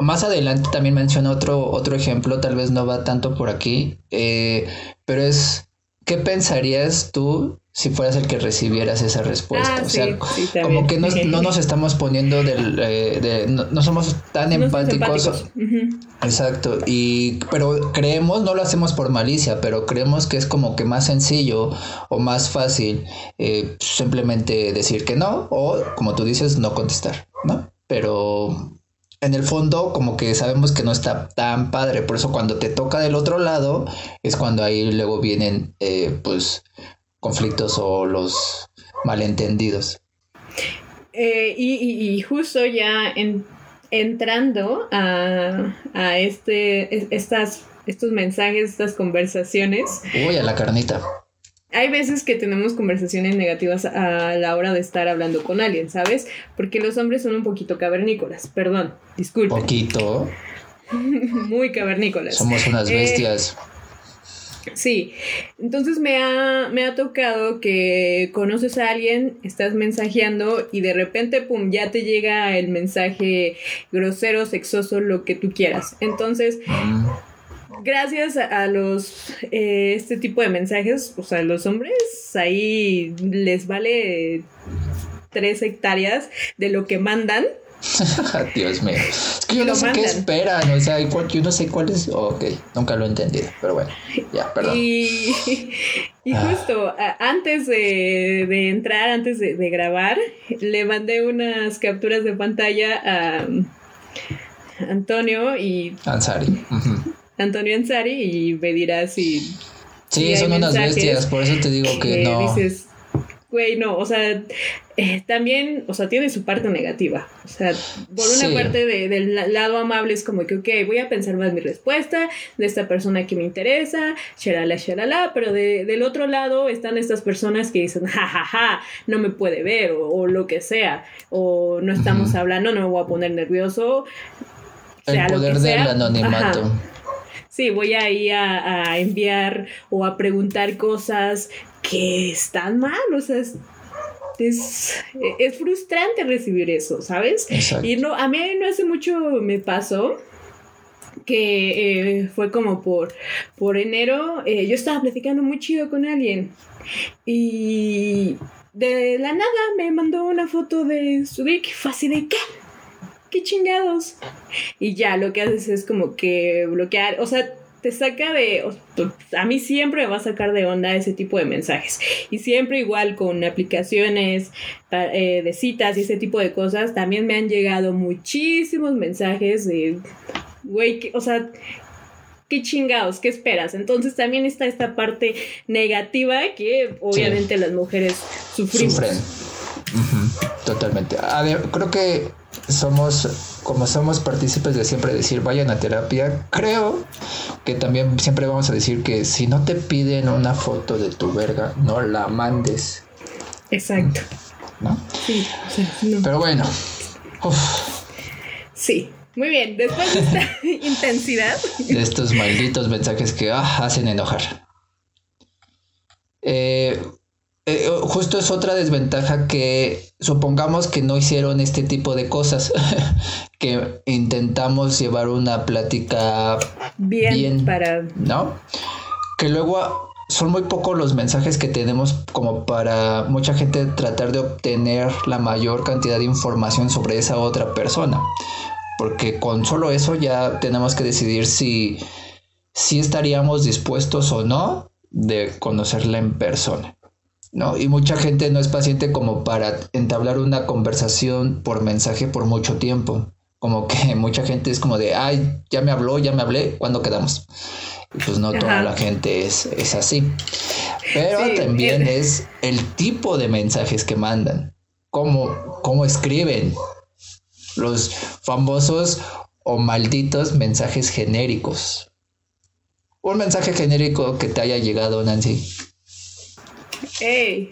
Más adelante también menciona otro, otro ejemplo, tal vez no va tanto por aquí. Eh, pero es. ¿Qué pensarías tú si fueras el que recibieras esa respuesta. Ah, o sea, como que no, nos estamos poniendo del, eh, no, somos tan empáticos. Exacto. Y pero creemos, no lo hacemos por malicia, pero creemos que es como que más sencillo o más fácil eh, simplemente decir que no o como tú dices no contestar, ¿no? Pero en el fondo como que sabemos que no está tan padre, por eso cuando te toca del otro lado es cuando ahí luego vienen eh, pues conflictos o los malentendidos. Eh, y, justo ya entrando a, este, estas, estos mensajes, estas conversaciones. Uy, a la carnita. Hay veces que tenemos conversaciones negativas a la hora de estar hablando con alguien, ¿sabes? Porque los hombres son un poquito cavernícolas. Perdón, disculpe. Poquito. Muy cavernícolas. Somos unas eh, bestias. Sí, entonces me ha, me ha tocado que conoces a alguien, estás mensajeando y de repente, pum, ya te llega el mensaje grosero, sexoso, lo que tú quieras. Entonces, gracias a, los, eh, este tipo de mensajes, o sea, los hombres ahí les vale tres hectáreas de lo que mandan Dios mío. Es que yo no sé qué esperan, o sea, yo no sé cuál es. ok, nunca lo he entendido, pero bueno, ya, perdón. Y, ah. justo antes de, entrar, antes de, grabar, le mandé unas capturas de pantalla a Antonio y. Ansari. Antonio Ansari y me dirá si Sí, son unas bestias, por eso te digo que, no. Dices, güey, no, o sea, eh, también, o sea, tiene su parte negativa. O sea, por una parte del lado amable es como que, ok, voy a pensar más mi respuesta de esta persona que me interesa, shalala, shalala, pero del otro lado están estas personas que dicen, jajaja, ja, ja, no me puede ver, o, lo que sea, o no estamos hablando, no me voy a poner nervioso. El poder del anonimato. Sí, voy a ir a, enviar o a preguntar cosas que están mal, o sea, es, es, frustrante recibir eso, ¿sabes? Y no, a mí no hace mucho me pasó que eh, fue como por, por enero, eh, yo estaba platicando muy chido con alguien y de la nada me mandó una foto de su dick, fue así de qué, qué chingados. Y ya lo que haces es como que bloquear, o sea, te saca de, a mí siempre me va a sacar de onda ese tipo de mensajes. Y siempre igual con aplicaciones eh, de citas y ese tipo de cosas, también me han llegado muchísimos mensajes de, güey, o sea, qué chingados, ¿qué esperas? Entonces también está esta parte negativa que obviamente las mujeres sufrimos. Sufren. Totalmente. A ver, creo que somos, como somos partícipes de siempre decir vayan a terapia, creo que también siempre vamos a decir que si no te piden una foto de tu verga, no la mandes. Exacto. ¿No? Sí, Pero bueno. Sí, muy bien. Después de esta intensidad. De estos malditos mensajes que ah, hacen enojar. Eh, eh, justo es otra desventaja que supongamos que no hicieron este tipo de cosas, que intentamos llevar una plática bien, para... ¿no? Que luego son muy pocos los mensajes que tenemos como para mucha gente tratar de obtener la mayor cantidad de información sobre esa otra persona. Porque con solo eso ya tenemos que decidir si, si estaríamos dispuestos o no de conocerla en persona. ¿No? Y mucha gente no es paciente como para entablar una conversación por mensaje por mucho tiempo. Como que mucha gente es como de, ay, ya me habló, ya me hablé, ¿cuándo quedamos? Y pues no toda la gente es, es así. Pero también es el tipo de mensajes que mandan, cómo, cómo escriben los famosos o malditos mensajes genéricos. Un mensaje genérico que te haya llegado, Nancy. Hey.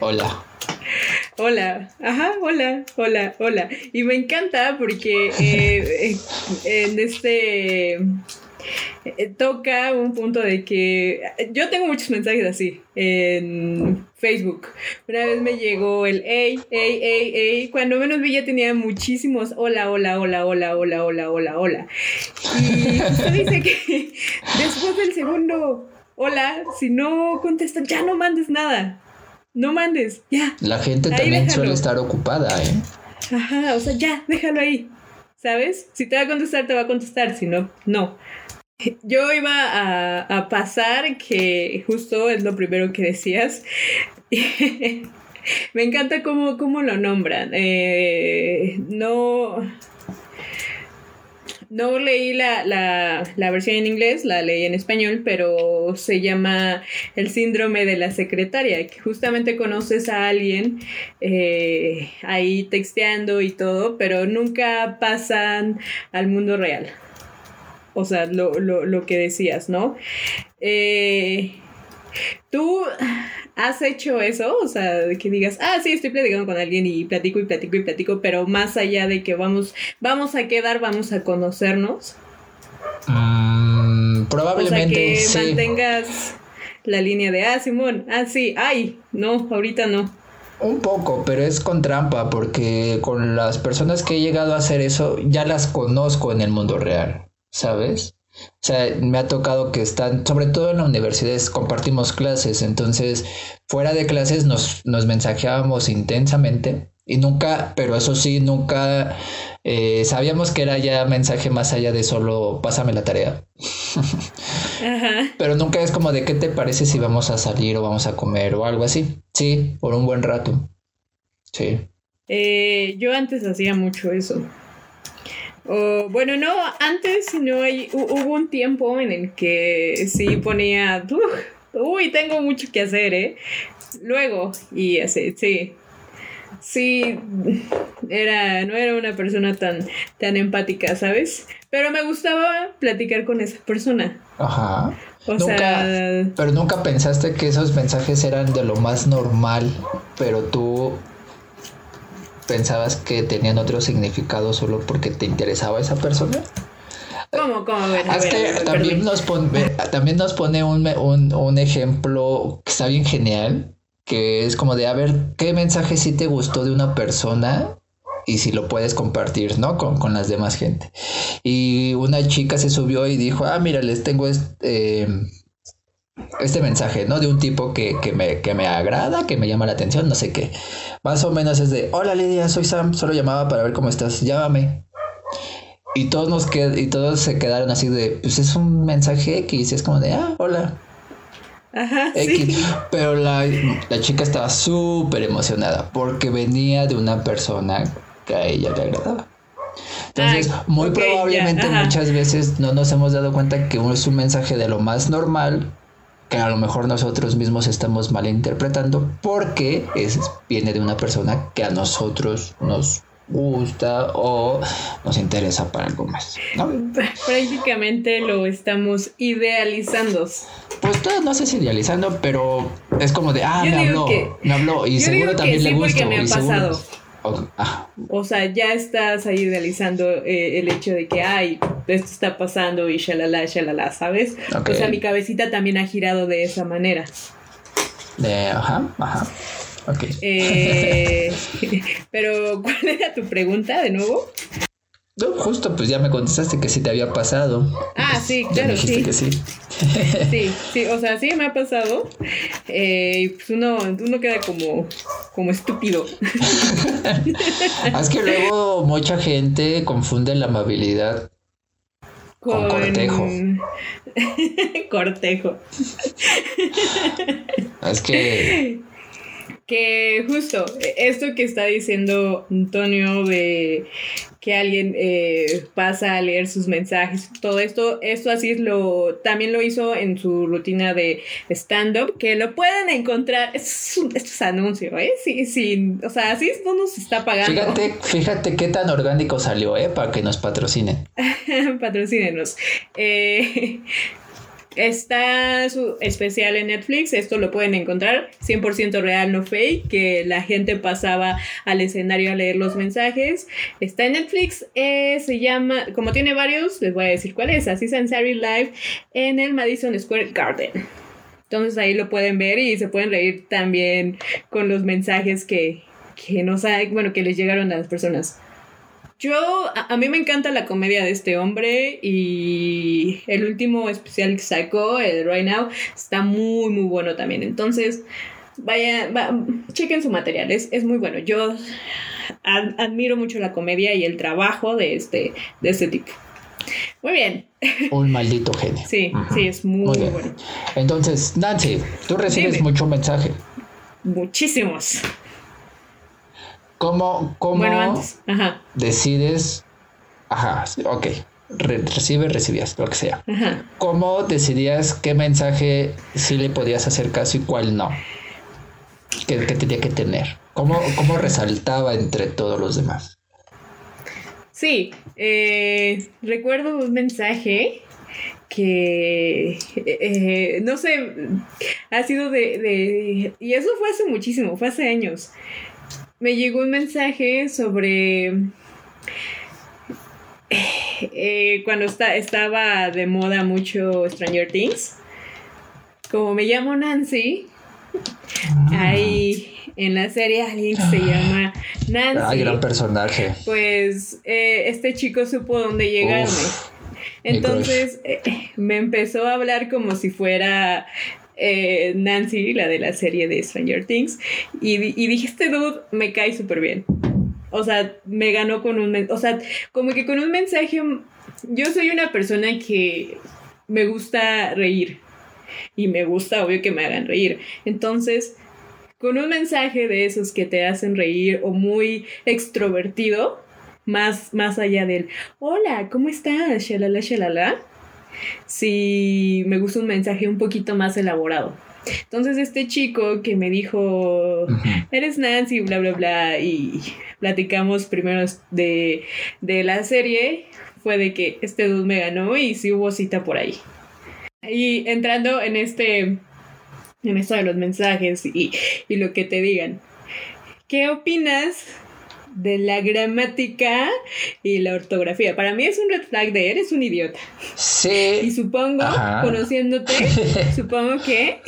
Hola. Hola, ajá, hola, hola, hola. Y me encanta porque eh, en este eh, toca un punto de que yo tengo muchos mensajes así en Facebook. Una vez me llegó el hey, hey, hey, hey. Cuando menos vi ya tenía muchísimos hola, hola, hola, hola, hola, hola, hola, hola. Y usted dice que después del segundo hola, si no contestan, ya no mandes nada. No mandes, ya. La gente también suele estar ocupada, ¿eh? Ajá, o sea, ya, déjalo ahí. ¿Sabes? Si te va a contestar, te va a contestar, si no, no. Yo iba a, pasar, que justo es lo primero que decías. Me encanta cómo, cómo lo nombran. Eh, no no leí la, la, versión en inglés, la leí en español, pero se llama El síndrome de la secretaria, que justamente conoces a alguien eh, ahí texteando y todo, pero nunca pasan al mundo real. O sea, lo, lo, lo que decías, ¿no? Eh, tú ¿Has hecho eso? O sea, que digas, ah, sí, estoy platicando con alguien y platico y platico y platico, pero más allá de que vamos, vamos a quedar, vamos a conocernos. Mm, probablemente. O sea, que mantengas la línea de, ah, Simón, ah, sí, ay, no, ahorita no. Un poco, pero es con trampa, porque con las personas que he llegado a hacer eso, ya las conozco en el mundo real, ¿sabes? O sea, me ha tocado que están, sobre todo en la universidad, compartimos clases, entonces fuera de clases nos, nos mensajeábamos intensamente y nunca, pero eso sí, nunca eh, sabíamos que era ya mensaje más allá de solo pásame la tarea. Pero nunca es como de qué te parece si vamos a salir o vamos a comer o algo así. Sí, por un buen rato. Sí. Eh, yo antes hacía mucho eso O, bueno, no, antes no hay, hubo un tiempo en el que sí ponía, uy, tengo mucho que hacer, ¿eh? Luego, y así, sí. Sí, era, no era una persona tan, tan empática, ¿sabes? Pero me gustaba platicar con esa persona. Ajá. O sea, pero nunca pensaste que esos mensajes eran de lo más normal, pero tú pensabas que tenían otro significado solo porque te interesaba esa persona. ¿Cómo? ¿Cómo? también, nos pone, también nos pone un, un, un, ejemplo que está bien genial, que es como de, a ver, ¿qué mensaje sí te gustó de una persona? Y si lo puedes compartir, ¿no? Con, con las demás gente. Y una chica se subió y dijo, ah, mira, les tengo este... este mensaje, ¿no? De un tipo que, que, me, que me agrada, que me llama la atención, no sé qué. Más o menos es de, hola Lidia, soy Sam, solo llamaba para ver cómo estás, llámame. Y todos nos qued y todos se quedaron así de, pues es un mensaje X, es como de, ah, hola. Ajá, Sí. Pero la, la chica estaba súper emocionada porque venía de una persona que a ella le agradaba. Entonces, muy probablemente muchas veces no nos hemos dado cuenta que es un mensaje de lo más normal que a lo mejor nosotros mismos estamos malinterpretando porque es, viene de una persona que a nosotros nos gusta o nos interesa para algo más. Prácticamente lo estamos idealizando. Pues no sé si idealizando, pero es como de, ah, me habló, me habló y seguro también le gusta. me ha pasado. O sea, ya estás ahí idealizando eh, el hecho de que, ay, esto está pasando y shalala, shalala, ¿sabes? O sea, mi cabecita también ha girado de esa manera. ajá, ajá. Ok. Eh, pero, ¿cuál era tu pregunta de nuevo? No, justo, pues ya me contestaste que sí te había pasado. Ah, sí, claro, sí. Que sí. sí, sí, o sea, sí me ha pasado. Eh, y pues uno, uno queda como, como estúpido. es que luego mucha gente confunde la amabilidad con, con cortejo. cortejo. es que que justo esto que está diciendo Antonio de que alguien eh, pasa a leer sus mensajes, todo esto, esto así es lo, también lo hizo en su rutina de stand-up, que lo pueden encontrar, esto es anuncio, ¿eh? Sí, sí, o sea, así no nos está pagando. Fíjate, fíjate qué tan orgánico salió, ¿eh? Para que nos patrocinen. Patrocínenos. Eh, Está su especial en Netflix, esto lo pueden encontrar, 100% real, no fake, que la gente pasaba al escenario a leer los mensajes. Está en Netflix, eh, se llama, como tiene varios, les voy a decir cuál es, así Sansari Live en el Madison Square Garden. Entonces ahí lo pueden ver y se pueden reír también con los mensajes que, que nos bueno, que les llegaron a las personas. Yo, a, mí me encanta la comedia de este hombre y el último especial que sacó, el Right Now, está muy, muy bueno también. Entonces, vaya, chequen su material, es, muy bueno. Yo admiro mucho la comedia y el trabajo de este, de este tipo. Muy bien. Un maldito genio. Sí, sí, es muy, bueno. Entonces, Nancy, tú recibes mucho mensaje. Muchísimos. ¿Cómo, cómo decides? Ajá, ok. recibe, recibías, lo que sea. ¿Cómo decidías qué mensaje sí le podías hacer caso y cuál no? ¿Qué, tenía que tener? ¿Cómo, ¿Cómo, resaltaba entre todos los demás? Sí, eh, recuerdo un mensaje que eh, no sé, ha sido de, de, y eso fue hace muchísimo, fue hace años me llegó un mensaje sobre eh, cuando está, estaba de moda mucho Stranger Things. Como me llamo Nancy, hay en la serie alguien que se llama Nancy. Ah, gran personaje. Pues eh, este chico supo dónde llegarme. Entonces eh, me empezó a hablar como si fuera eh, Nancy, la de la serie de Stranger Things, y, dije, este dude me cae súper bien. O sea, me ganó con un... O sea, como que con un mensaje... Yo soy una persona que me gusta reír. Y me gusta, obvio, que me hagan reír. Entonces, con un mensaje de esos que te hacen reír o muy extrovertido, más, más allá del hola, ¿cómo estás? Shalala, shalala. Sí, me gusta un mensaje un poquito más elaborado. Entonces este chico que me dijo, eres Nancy, bla, bla, bla, y platicamos primero de, de la serie, fue de que este dude me ganó y sí hubo cita por ahí. Y entrando en este, en esto de los mensajes y, y lo que te digan, ¿qué opinas de la gramática y la ortografía. Para mí es un red flag de eres un idiota. Sí. Y supongo, conociéndote, supongo que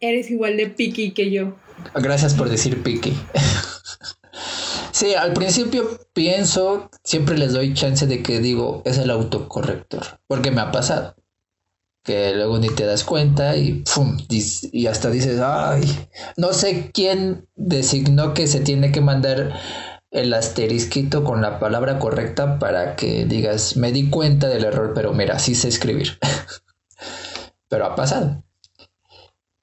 eres igual de picky que yo. Gracias por decir picky. Sí, al principio pienso, siempre les doy chance de que digo, es el autocorrector, porque me ha pasado que luego ni te das cuenta y, y hasta dices, ay, no sé quién designó que se tiene que mandar el asterisquito con la palabra correcta para que digas, me di cuenta del error, pero mira, sí sé escribir. pero ha pasado.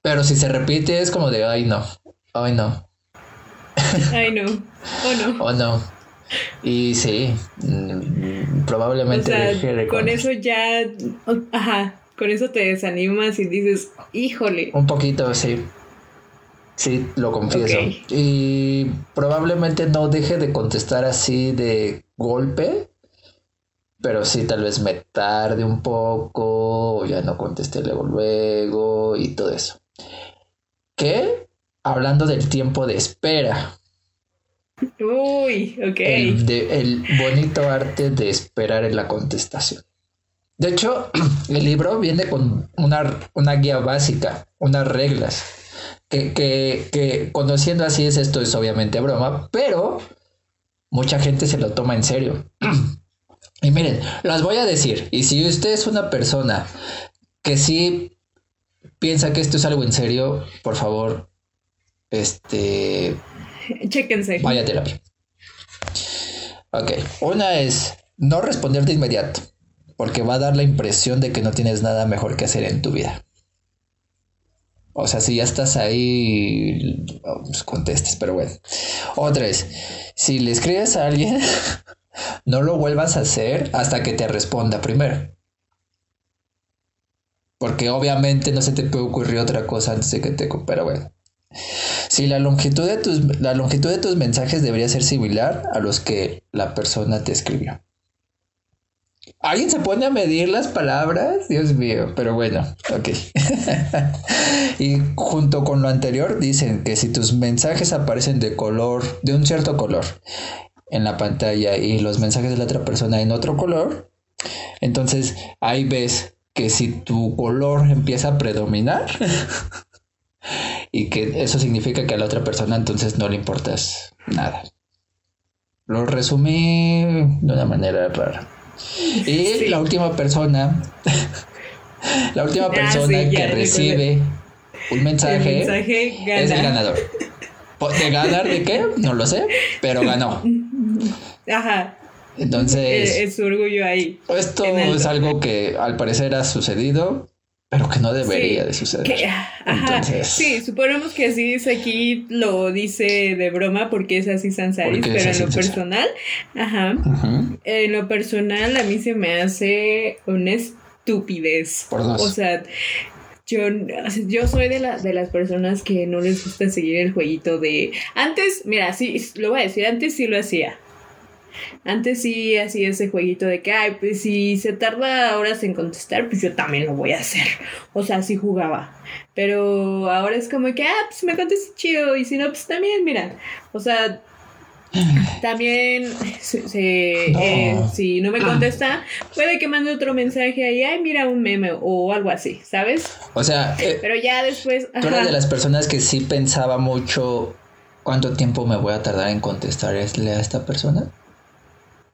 Pero si se repite es como de, ay no, ay no. ay no, o no. O no. Y sí, mm, probablemente con eso ya, ajá, con eso te desanimas y dices, híjole. Un poquito, sí. Sí, lo confieso. Y probablemente no deje de contestar así de golpe, pero sí tal vez me tarde un poco, o ya no contesté luego luego y todo eso. ¿Qué? Hablando del tiempo de espera. Uy, ok. El, el bonito arte de esperar en la contestación. De hecho, el libro viene con una, guía básica, unas reglas, que, que, conociendo así es esto es obviamente broma, pero mucha gente se lo toma en serio. y miren, las voy a decir, y si usted es una persona que sí piensa que esto es algo en serio, por favor, este... Chéquense. Vaya terapia. Ok, una es no responder de inmediato porque va a dar la impresión de que no tienes nada mejor que hacer en tu vida. O sea, si ya estás ahí, pues contestes, pero bueno. Otra es, si le escribes a alguien, no lo vuelvas a hacer hasta que te responda primero. Porque obviamente no se te puede ocurrir otra cosa antes de que te... Pero bueno. Si la longitud de tus, la longitud de tus mensajes debería ser similar a los que la persona te escribió. ¿Alguien se pone a medir las palabras? Dios mío, pero bueno, ok. y junto con lo anterior dicen que si tus mensajes aparecen de color, de un cierto color en la pantalla y los mensajes de la otra persona en otro color, entonces ahí ves que si tu color empieza a predominar y que eso significa que a la otra persona entonces no le importas nada. Lo resumí de una manera rara. Y la última persona, la última ah, persona que recibe un mensaje, es el ganador. ¿De ganar de qué? No lo sé, pero ganó. Ajá. Entonces. Es, su orgullo ahí. Esto es algo que al parecer ha sucedido pero que no debería de suceder. Sí, suponemos que así dice aquí, lo dice de broma porque es así Sansaris, pero en lo personal, ajá, en lo personal a mí se me hace una estupidez. O sea, yo, yo soy de, la, de las personas que no les gusta seguir el jueguito de... Antes, mira, sí, lo voy a decir, antes sí lo hacía. Antes sí hacía ese jueguito de que, ay, pues si se tarda horas en contestar, pues yo también lo voy a hacer. O sea, sí jugaba. Pero ahora es como que, ah, pues me contesta chido. Y si no, pues también, mira. O sea, también eh, si no me contesta, puede que mande otro mensaje ahí, ay, mira un meme o algo así, ¿sabes? O sea, eh, pero ya después... Tú de las personas que sí pensaba mucho cuánto tiempo me voy a tardar en contestarle a esta persona.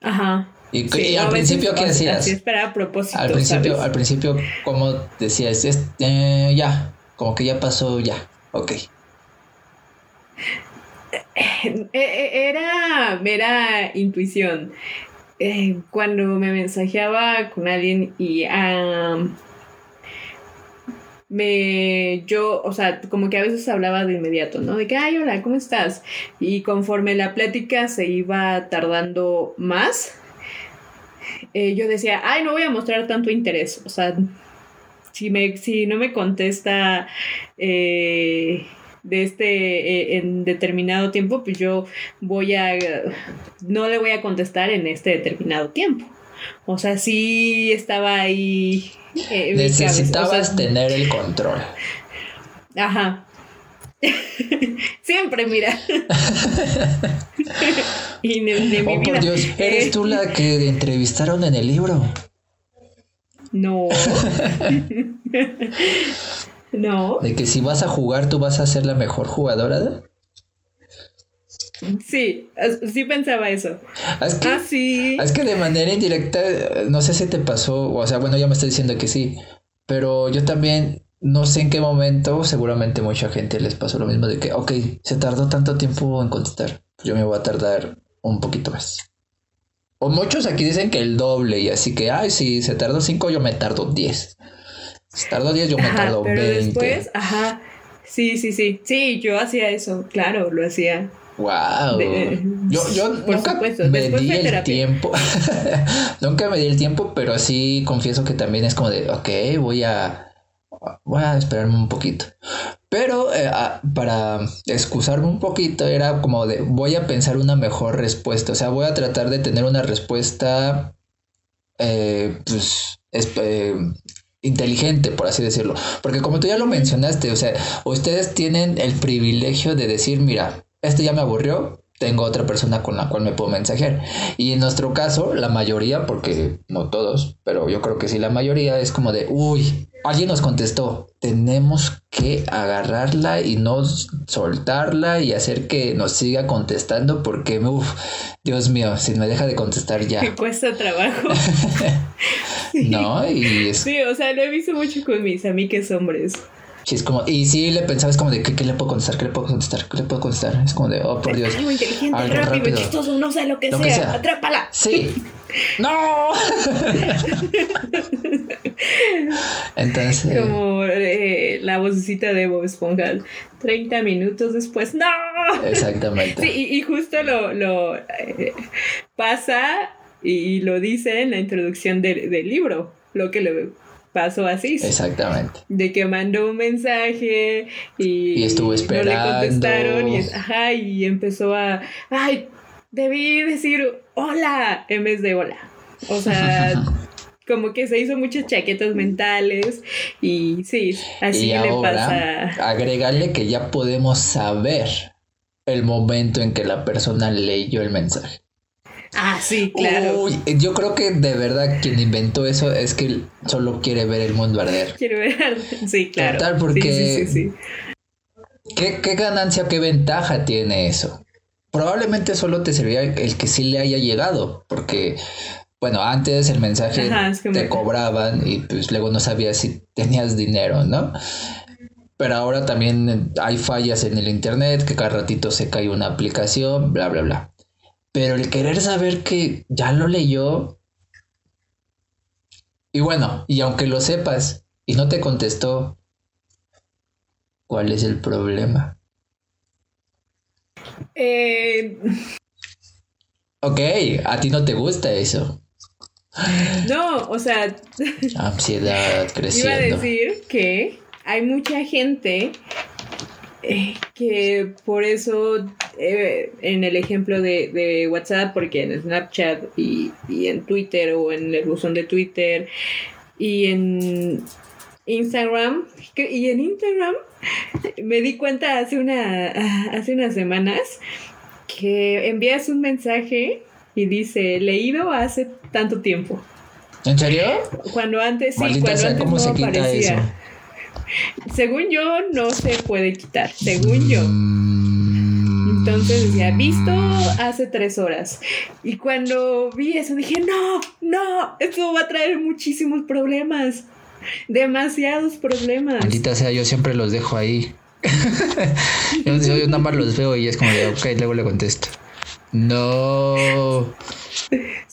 Ajá. Y, al principio, ¿qué decías? Así espera a propósito. Al principio, al principio, ¿cómo decías? Eh, ya, como que ya pasó, ya, ok. Eh, eh, era mera intuición. cuando me mensajeaba con alguien y me, yo, o sea, como que a veces hablaba de inmediato, ¿no? De que, ay, hola, ¿cómo estás? Y conforme la plática se iba tardando más, eh, yo decía, ay, no voy a mostrar tanto interés, o sea, si, me, si no me contesta eh, de este eh, en determinado tiempo, pues yo voy a, no le voy a contestar en este determinado tiempo. O sea, sí estaba ahí. Eh, Necesitabas tener el control. Ajá. Siempre, mira. y de, oh, por Dios, ¿eres tú la que entrevistaron en el libro? No. no. De que si vas a jugar, tú vas a ser la mejor jugadora. Sí, sí pensaba eso. Es que, ah, sí. Es que de manera indirecta, no sé si te pasó, o sea, bueno, ya me está diciendo que sí, pero yo también no sé en qué momento, seguramente mucha gente les pasó lo mismo de que, ok, se tardó tanto tiempo en contestar, yo me voy a tardar un poquito más. O muchos aquí dicen que el doble y así que, ay, si se tardó cinco, yo me tardo diez. Si tardó diez, yo me tardo pero Después, ajá, sí, sí, sí, sí, yo hacía eso, claro, lo hacía. Wow. yo yo nunca me di el tiempo. nunca me di el tiempo, pero sí confieso que también es como de, ok, voy a, voy a esperarme un poquito. Pero eh, para excusarme un poquito era como de, voy a pensar una mejor respuesta. O sea, voy a tratar de tener una respuesta, eh, pues, eh, inteligente, por así decirlo. Porque como tú ya lo mencionaste, o sea, ustedes tienen el privilegio de decir, mira, este ya me aburrió, tengo otra persona con la cual me puedo mensajear. Y en nuestro caso, la mayoría, porque no todos, pero yo creo que sí la mayoría es como de, uy, alguien nos contestó, tenemos que agarrarla y no soltarla y hacer que nos siga contestando porque, uff, Dios mío, si me deja de contestar ya. Me cuesta trabajo. no, y Sí, o sea, lo he visto mucho con mis amigues hombres. Sí, es como, y sí le pensaba, es como de, ¿qué, le puedo contestar? ¿Qué le puedo contestar? ¿Qué le puedo contestar? Es como de, oh, por Dios. Algo inteligente, algo rápido, rápido, chistoso, no sé lo que, sea. Atrápala. Sí. ¡No! Entonces. Como eh, la vocecita de Bob Esponja. 30 minutos después, ¡no! Exactamente. Sí, y, justo lo, lo eh, pasa y lo dice en la introducción del libro. Lo que le pasó así. Exactamente. De que mandó un mensaje y, y estuvo esperando. No le contestaron y, ajá, y empezó a, ay, debí decir hola en vez de hola. O sea, como que se hizo muchas chaquetas mentales y sí, así le pasa. Agregarle que ya podemos saber el momento en que la persona leyó el mensaje. Ah, sí, claro. yo creo que de verdad quien inventó eso es que solo quiere ver el mundo arder. Quiere ver arder, sí, claro. Total, porque... Sí, sí, ¿qué, ¿Qué ganancia, qué ventaja tiene eso? Probablemente solo te servía el que sí le haya llegado, porque bueno, antes el mensaje te cobraban y pues luego no sabías si tenías dinero, ¿no? Pero ahora también hay fallas en el internet, que cada ratito se cae una aplicación, bla, bla, bla. Pero el querer saber que ya lo leyó. Y bueno, y aunque lo sepas y no te contestó, ¿cuál es el problema? Eh... Ok, a ti no te gusta eso. No, o sea. Ansiedad creciendo. Iba a decir que hay mucha gente eh, que por eso, eh, en el ejemplo de, WhatsApp, porque en Snapchat y, en Twitter o en el buzón de Twitter y en Instagram, y en Instagram me di cuenta hace, una, hace unas semanas que envías un mensaje y dice, leído hace tanto tiempo. ¿En serio? Cuando antes, sí, cuando antes no aparecía. Según yo, no se puede quitar, según yo. Entonces decía, visto hace tres horas. Y cuando vi eso dije, no, no, esto va a traer muchísimos problemas. Demasiados problemas. Maldita sea, yo siempre los dejo ahí. yo, yo, nada más los veo y es como de, ok, luego le contesto. No.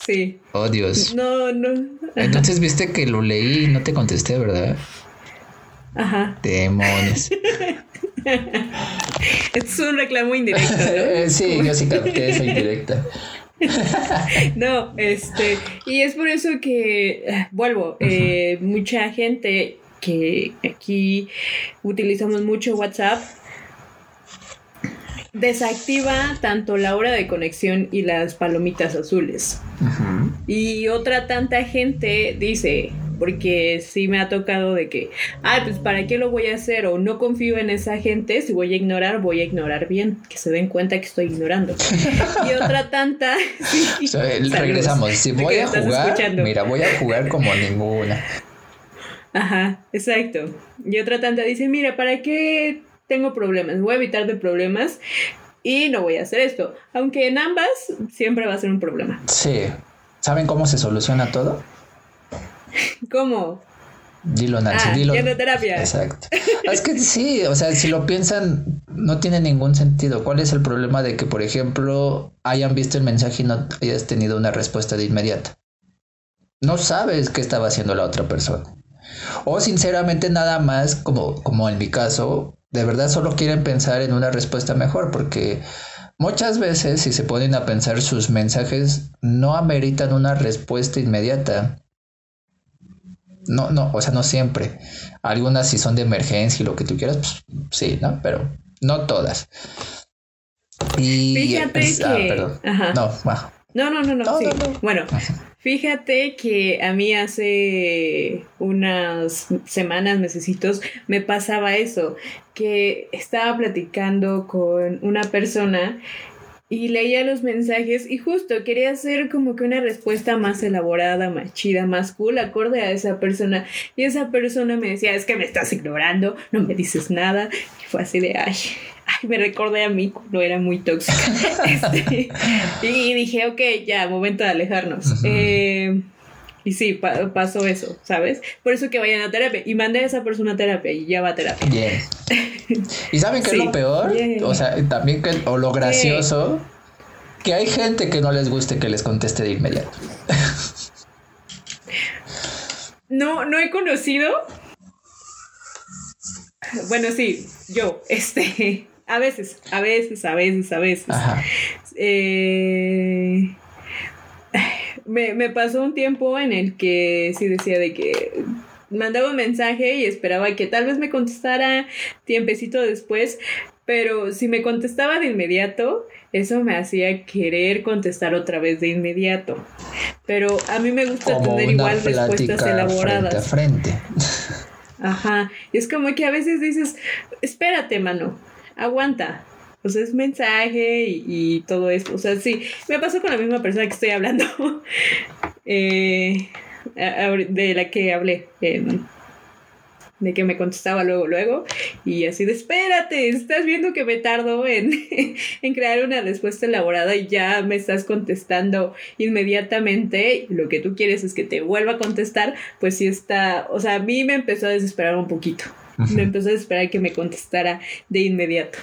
Sí. Oh, Dios. No, no. Entonces viste que lo leí y no te contesté, ¿verdad? Ajá. Demonios. es un reclamo indirecto. ¿no? sí, yo sí capté esa indirecta. no, este, y es por eso que, eh, vuelvo, eh, mucha gente que aquí utilizamos mucho WhatsApp, desactiva tanto la hora de conexión y las palomitas azules. Y otra tanta gente dice, porque sí me ha tocado de que, ay, pues para qué lo voy a hacer o no confío en esa gente, si voy a ignorar, voy a ignorar bien, que se den cuenta que estoy ignorando. y otra tanta... regresamos, si voy a jugar, mira, voy a jugar como ninguna. Ajá, exacto. Y otra tanta dice, mira, ¿para qué tengo problemas? Voy a evitar de problemas y no voy a hacer esto. Aunque en ambas siempre va a ser un problema. Sí. ¿Saben cómo se soluciona todo? ¿Cómo? Dilo, Nancy, ah, dilo. terapia. Exacto. Es que sí, o sea, si lo piensan, no tiene ningún sentido. ¿Cuál es el problema de que, por ejemplo, hayan visto el mensaje y no hayas tenido una respuesta de inmediata? No sabes qué estaba haciendo la otra persona. O sinceramente nada más, como, como en mi caso, de verdad solo quieren pensar en una respuesta mejor, porque muchas veces si se ponen a pensar sus mensajes no ameritan una respuesta inmediata. No, no, o sea, no siempre. Algunas si son de emergencia y lo que tú quieras, pues sí, ¿no? Pero no todas. Y Fíjate ah, que... perdón. No, No, no, no, no, sí. Bueno, fíjate que a mí hace unas semanas, mesecitos, me pasaba eso, que estaba platicando con una persona y leía los mensajes y justo quería hacer como que una respuesta más elaborada, más chida, más cool, acorde a esa persona. Y esa persona me decía, es que me estás ignorando, no me dices nada. Y fue así de, ay, ay, me recordé a mí cuando era muy tóxica. Este, y dije, ok, ya, momento de alejarnos. Eh, y sí, pasó eso, ¿sabes? Por eso que vayan a terapia. Y mandé a esa persona a terapia y ya va a terapia. Bien. ¿Y saben qué es lo peor? O sea, también que, o lo gracioso, que hay gente que no les guste que les conteste de inmediato. no, no he conocido. Bueno, sí, yo, este, a veces, a veces, a veces, a veces. Ajá. Eh me, me pasó un tiempo en el que sí decía de que mandaba un mensaje y esperaba que tal vez me contestara tiempecito después, pero si me contestaba de inmediato, eso me hacía querer contestar otra vez de inmediato. Pero a mí me gusta tener igual respuestas elaboradas. Frente a frente. Ajá, y es como que a veces dices, espérate, mano, aguanta, o sea, es mensaje y, todo esto. O sea, sí, me pasó con la misma persona que estoy hablando, eh, de la que hablé, em, de que me contestaba luego, luego, y así de, espérate, estás viendo que me tardo en, en crear una respuesta elaborada y ya me estás contestando inmediatamente, lo que tú quieres es que te vuelva a contestar, pues sí está, o sea, a mí me empezó a desesperar un poquito. Me empezó a desesperar que me contestara de inmediato.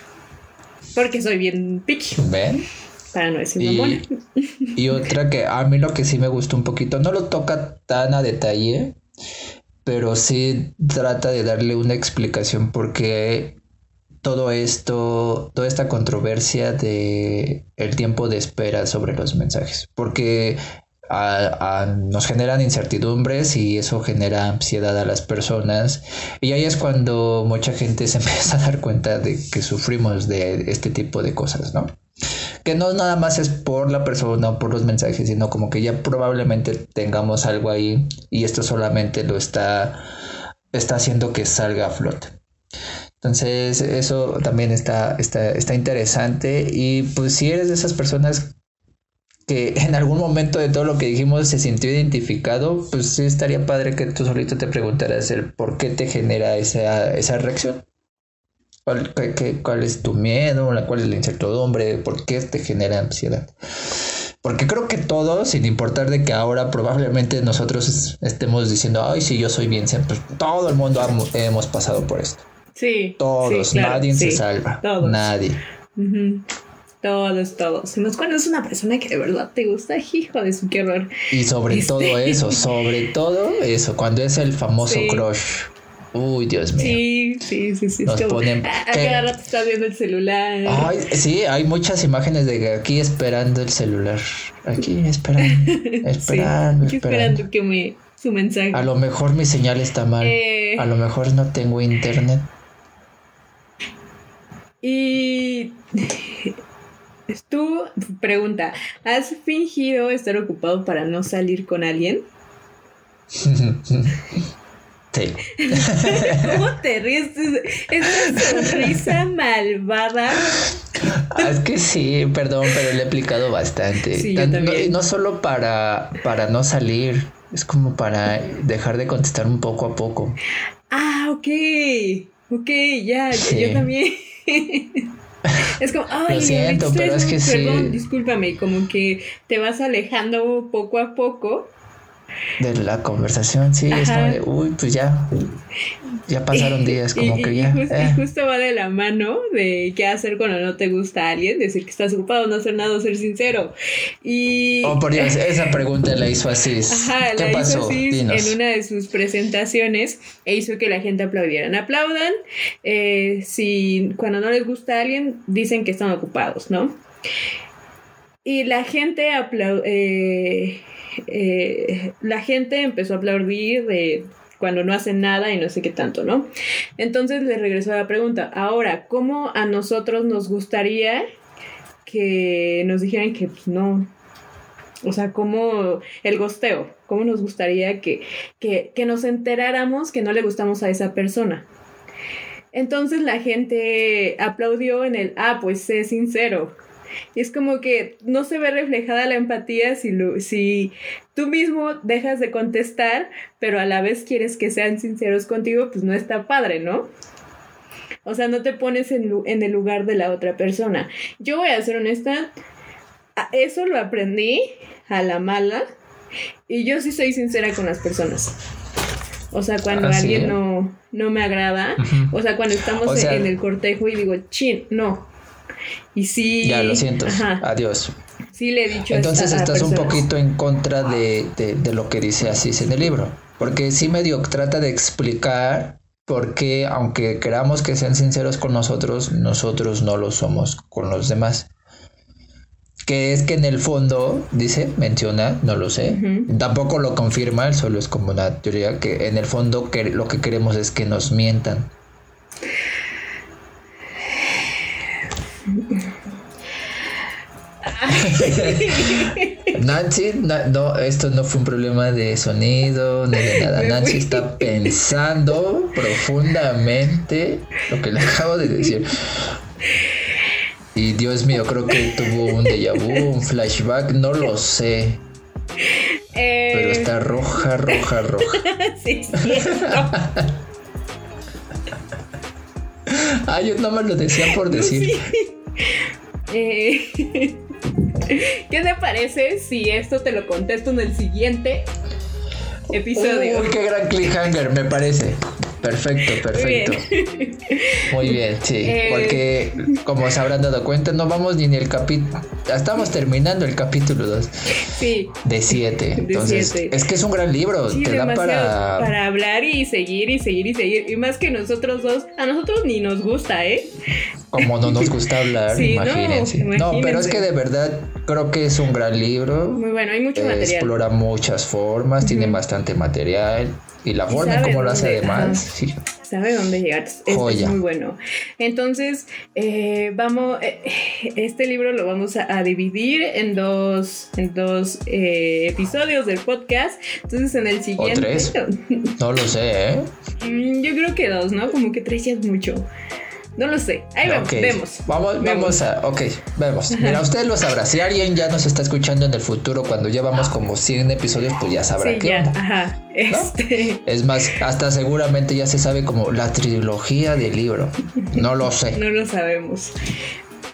Porque soy bien picky. ¿Ven? Para no decir y, y otra que a mí lo que sí me gustó un poquito, no lo toca tan a detalle, pero sí trata de darle una explicación porque todo esto, toda esta controversia de el tiempo de espera sobre los mensajes, porque nos generan incertidumbres y eso genera ansiedad a las personas. Y ahí es cuando mucha gente se empieza a dar cuenta de que sufrimos de este tipo de cosas, ¿no? Que no nada más es por la persona o por los mensajes, sino como que ya probablemente tengamos algo ahí y esto solamente lo está, está haciendo que salga a flote. Entonces eso también está, está, está interesante y pues si eres de esas personas que en algún momento de todo lo que dijimos se sintió identificado, pues sí estaría padre que tú solito te preguntaras el por qué te genera esa, esa reacción. ¿Cuál, qué, ¿Cuál, es tu miedo? ¿Cuál es la incertidumbre? ¿Por qué te genera ansiedad? Porque creo que todos, sin importar de que ahora probablemente nosotros estemos diciendo, ay, sí, yo soy bien, pues todo el mundo hemos pasado por esto. Sí. Todos, nadie se salva. Nadie. Todos, todos. Si nos conoces una persona que de verdad te gusta, hijo de su qué horror. Y sobre todo eso, sobre todo eso, cuando es el famoso crush. Uy, Dios mío. Sí, sí, sí, sí. Nos ponen. A, cada rato estás viendo el celular. Ay, sí, hay muchas imágenes de aquí esperando el celular. Aquí esperando. Esperando, aquí esperando. que me su mensaje. A lo mejor mi señal está mal. Eh. A lo mejor no tengo internet. Y tú, pregunta, ¿has fingido estar ocupado para no salir con alguien? Sí. ¿Cómo te ríes? Esa sonrisa malvada. Ah, es que sí, perdón, pero le he aplicado bastante. No, solo para, para no salir, es como para dejar de contestar un poco a poco. Ah, ok. Ok, ya, yo también. Es como, ay, lo siento, pero es que perdón, discúlpame, como que te vas alejando poco a poco de la conversación, sí, es como de, uy, pues ya, ya pasaron días, como que ya. Eh. Y justo, va de la mano de qué hacer cuando no te gusta a alguien, decir que estás ocupado, no hacer nada, ser sincero. Y. Oh, por Dios, esa pregunta la hizo así. Ajá, ¿Qué la pasó? hizo en una de sus presentaciones e hizo que la gente aplaudiera. Aplaudan eh, si cuando no les gusta a alguien dicen que están ocupados, ¿no? Y la gente aplaude. Eh, eh, la gente empezó a aplaudir de cuando no hacen nada y no sé qué tanto, ¿no? Entonces le regresó a la pregunta, ahora, ¿cómo a nosotros nos gustaría que nos dijeran que pues, no? O sea, ¿cómo el gosteo? ¿Cómo nos gustaría que, que, que nos enteráramos que no le gustamos a esa persona? Entonces la gente aplaudió en el, ah, pues sé sincero. Y es como que no se ve reflejada la empatía si, si tú mismo dejas de contestar, pero a la vez quieres que sean sinceros contigo, pues no está padre, ¿no? O sea, no te pones en, en el lugar de la otra persona. Yo voy a ser honesta, eso lo aprendí a la mala y yo sí soy sincera con las personas. O sea, cuando ah, alguien no, no me agrada, o sea, cuando estamos en el cortejo y digo, chin, no, y sí. Ya, lo siento. Adiós. Sí, le he dicho Entonces estás un poquito en contra de, lo que dice Asís en el libro. Porque sí medio trata de explicar por qué, aunque queramos que sean sinceros con nosotros, nosotros no lo somos con los demás. Que es que en el fondo, dice, menciona, no lo sé, tampoco lo confirma, solo es como una teoría que en el fondo que lo que queremos es que nos mientan. Nancy, no, esto no fue un problema de sonido ni de nada. Nancy está pensando profundamente lo que le acabo de decir. Y Dios mío, creo que tuvo un déjà vu, un flashback, no lo sé. Pero está roja, roja, roja. Sí. Ah, yo no me lo decía por decir. Eh, ¿Qué te parece si esto te lo contesto en el siguiente episodio? qué gran cliffhanger, me parece. Perfecto, perfecto. Muy bien, sí. Eh, porque como se habrán dado cuenta, no vamos ni en el capítulo. Estamos terminando el capítulo 2. Sí. De 7. Entonces, es que es un gran libro. te da para. Para hablar y seguir y seguir y seguir. Y más que nosotros dos, a nosotros ni nos gusta, ¿eh? Como no nos gusta hablar, imagínense. No, pero es que de verdad creo que es un gran libro. Muy bueno, hay mucho material. Explora muchas formas, tiene bastante material. Y la forma en cómo lo hace además, sí. Sabe dónde llegar. Es, muy bueno. Entonces, eh, vamos, eh, este libro lo vamos a, dividir en dos, en dos eh, episodios del podcast. Entonces, en el siguiente. ¿O tres? no lo sé, ¿eh? Mm, yo creo que dos, ¿no? Como que tres ya es mucho. No lo sé. Ahí vemos, vemos. Vamos, vamos a. Ok, vemos. Mira, usted lo sabrá. Si alguien ya nos está escuchando en el futuro, cuando llevamos como 100 episodios, pues ya sabrá sí, ya, Ajá. Este... Es más, hasta seguramente ya se sabe como la trilogía del libro. No lo sé. no lo sabemos.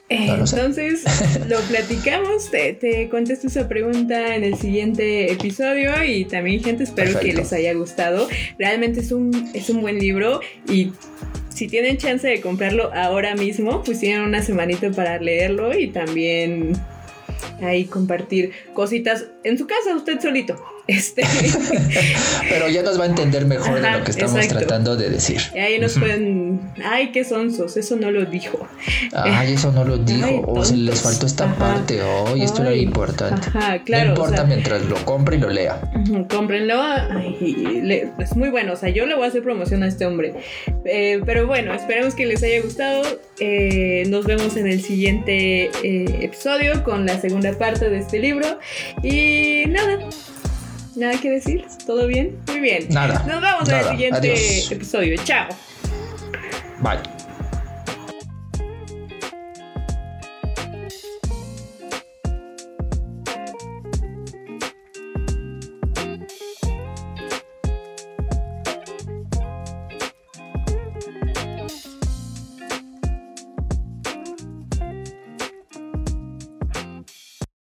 entonces, lo platicamos, te, te, contesto esa pregunta en el siguiente episodio y también gente espero que les haya gustado. Realmente es un, es un buen libro y si tienen chance de comprarlo ahora mismo, pues tienen una semanita para leerlo y también ahí compartir cositas en su casa usted solito. Este. Pero ya nos va a entender mejor de lo que estamos tratando de decir. Y ahí nos pueden. Ay, qué sonsos, eso no lo dijo. Ay, eso no lo dijo. o se les faltó esta parte. Ay, esto era importante. Ajá, claro. No importa mientras lo compre y lo lea. cómprenlo. es muy bueno. O sea, yo le voy a hacer promoción a este hombre. Eh, pero bueno, esperemos que les haya gustado. Eh, nos vemos en el siguiente eh, episodio con la segunda parte de este libro. Y nada. Nada que decir, ¿todo bien? Muy bien. Nada. Nos vemos en el siguiente episodio. Chao. Bye.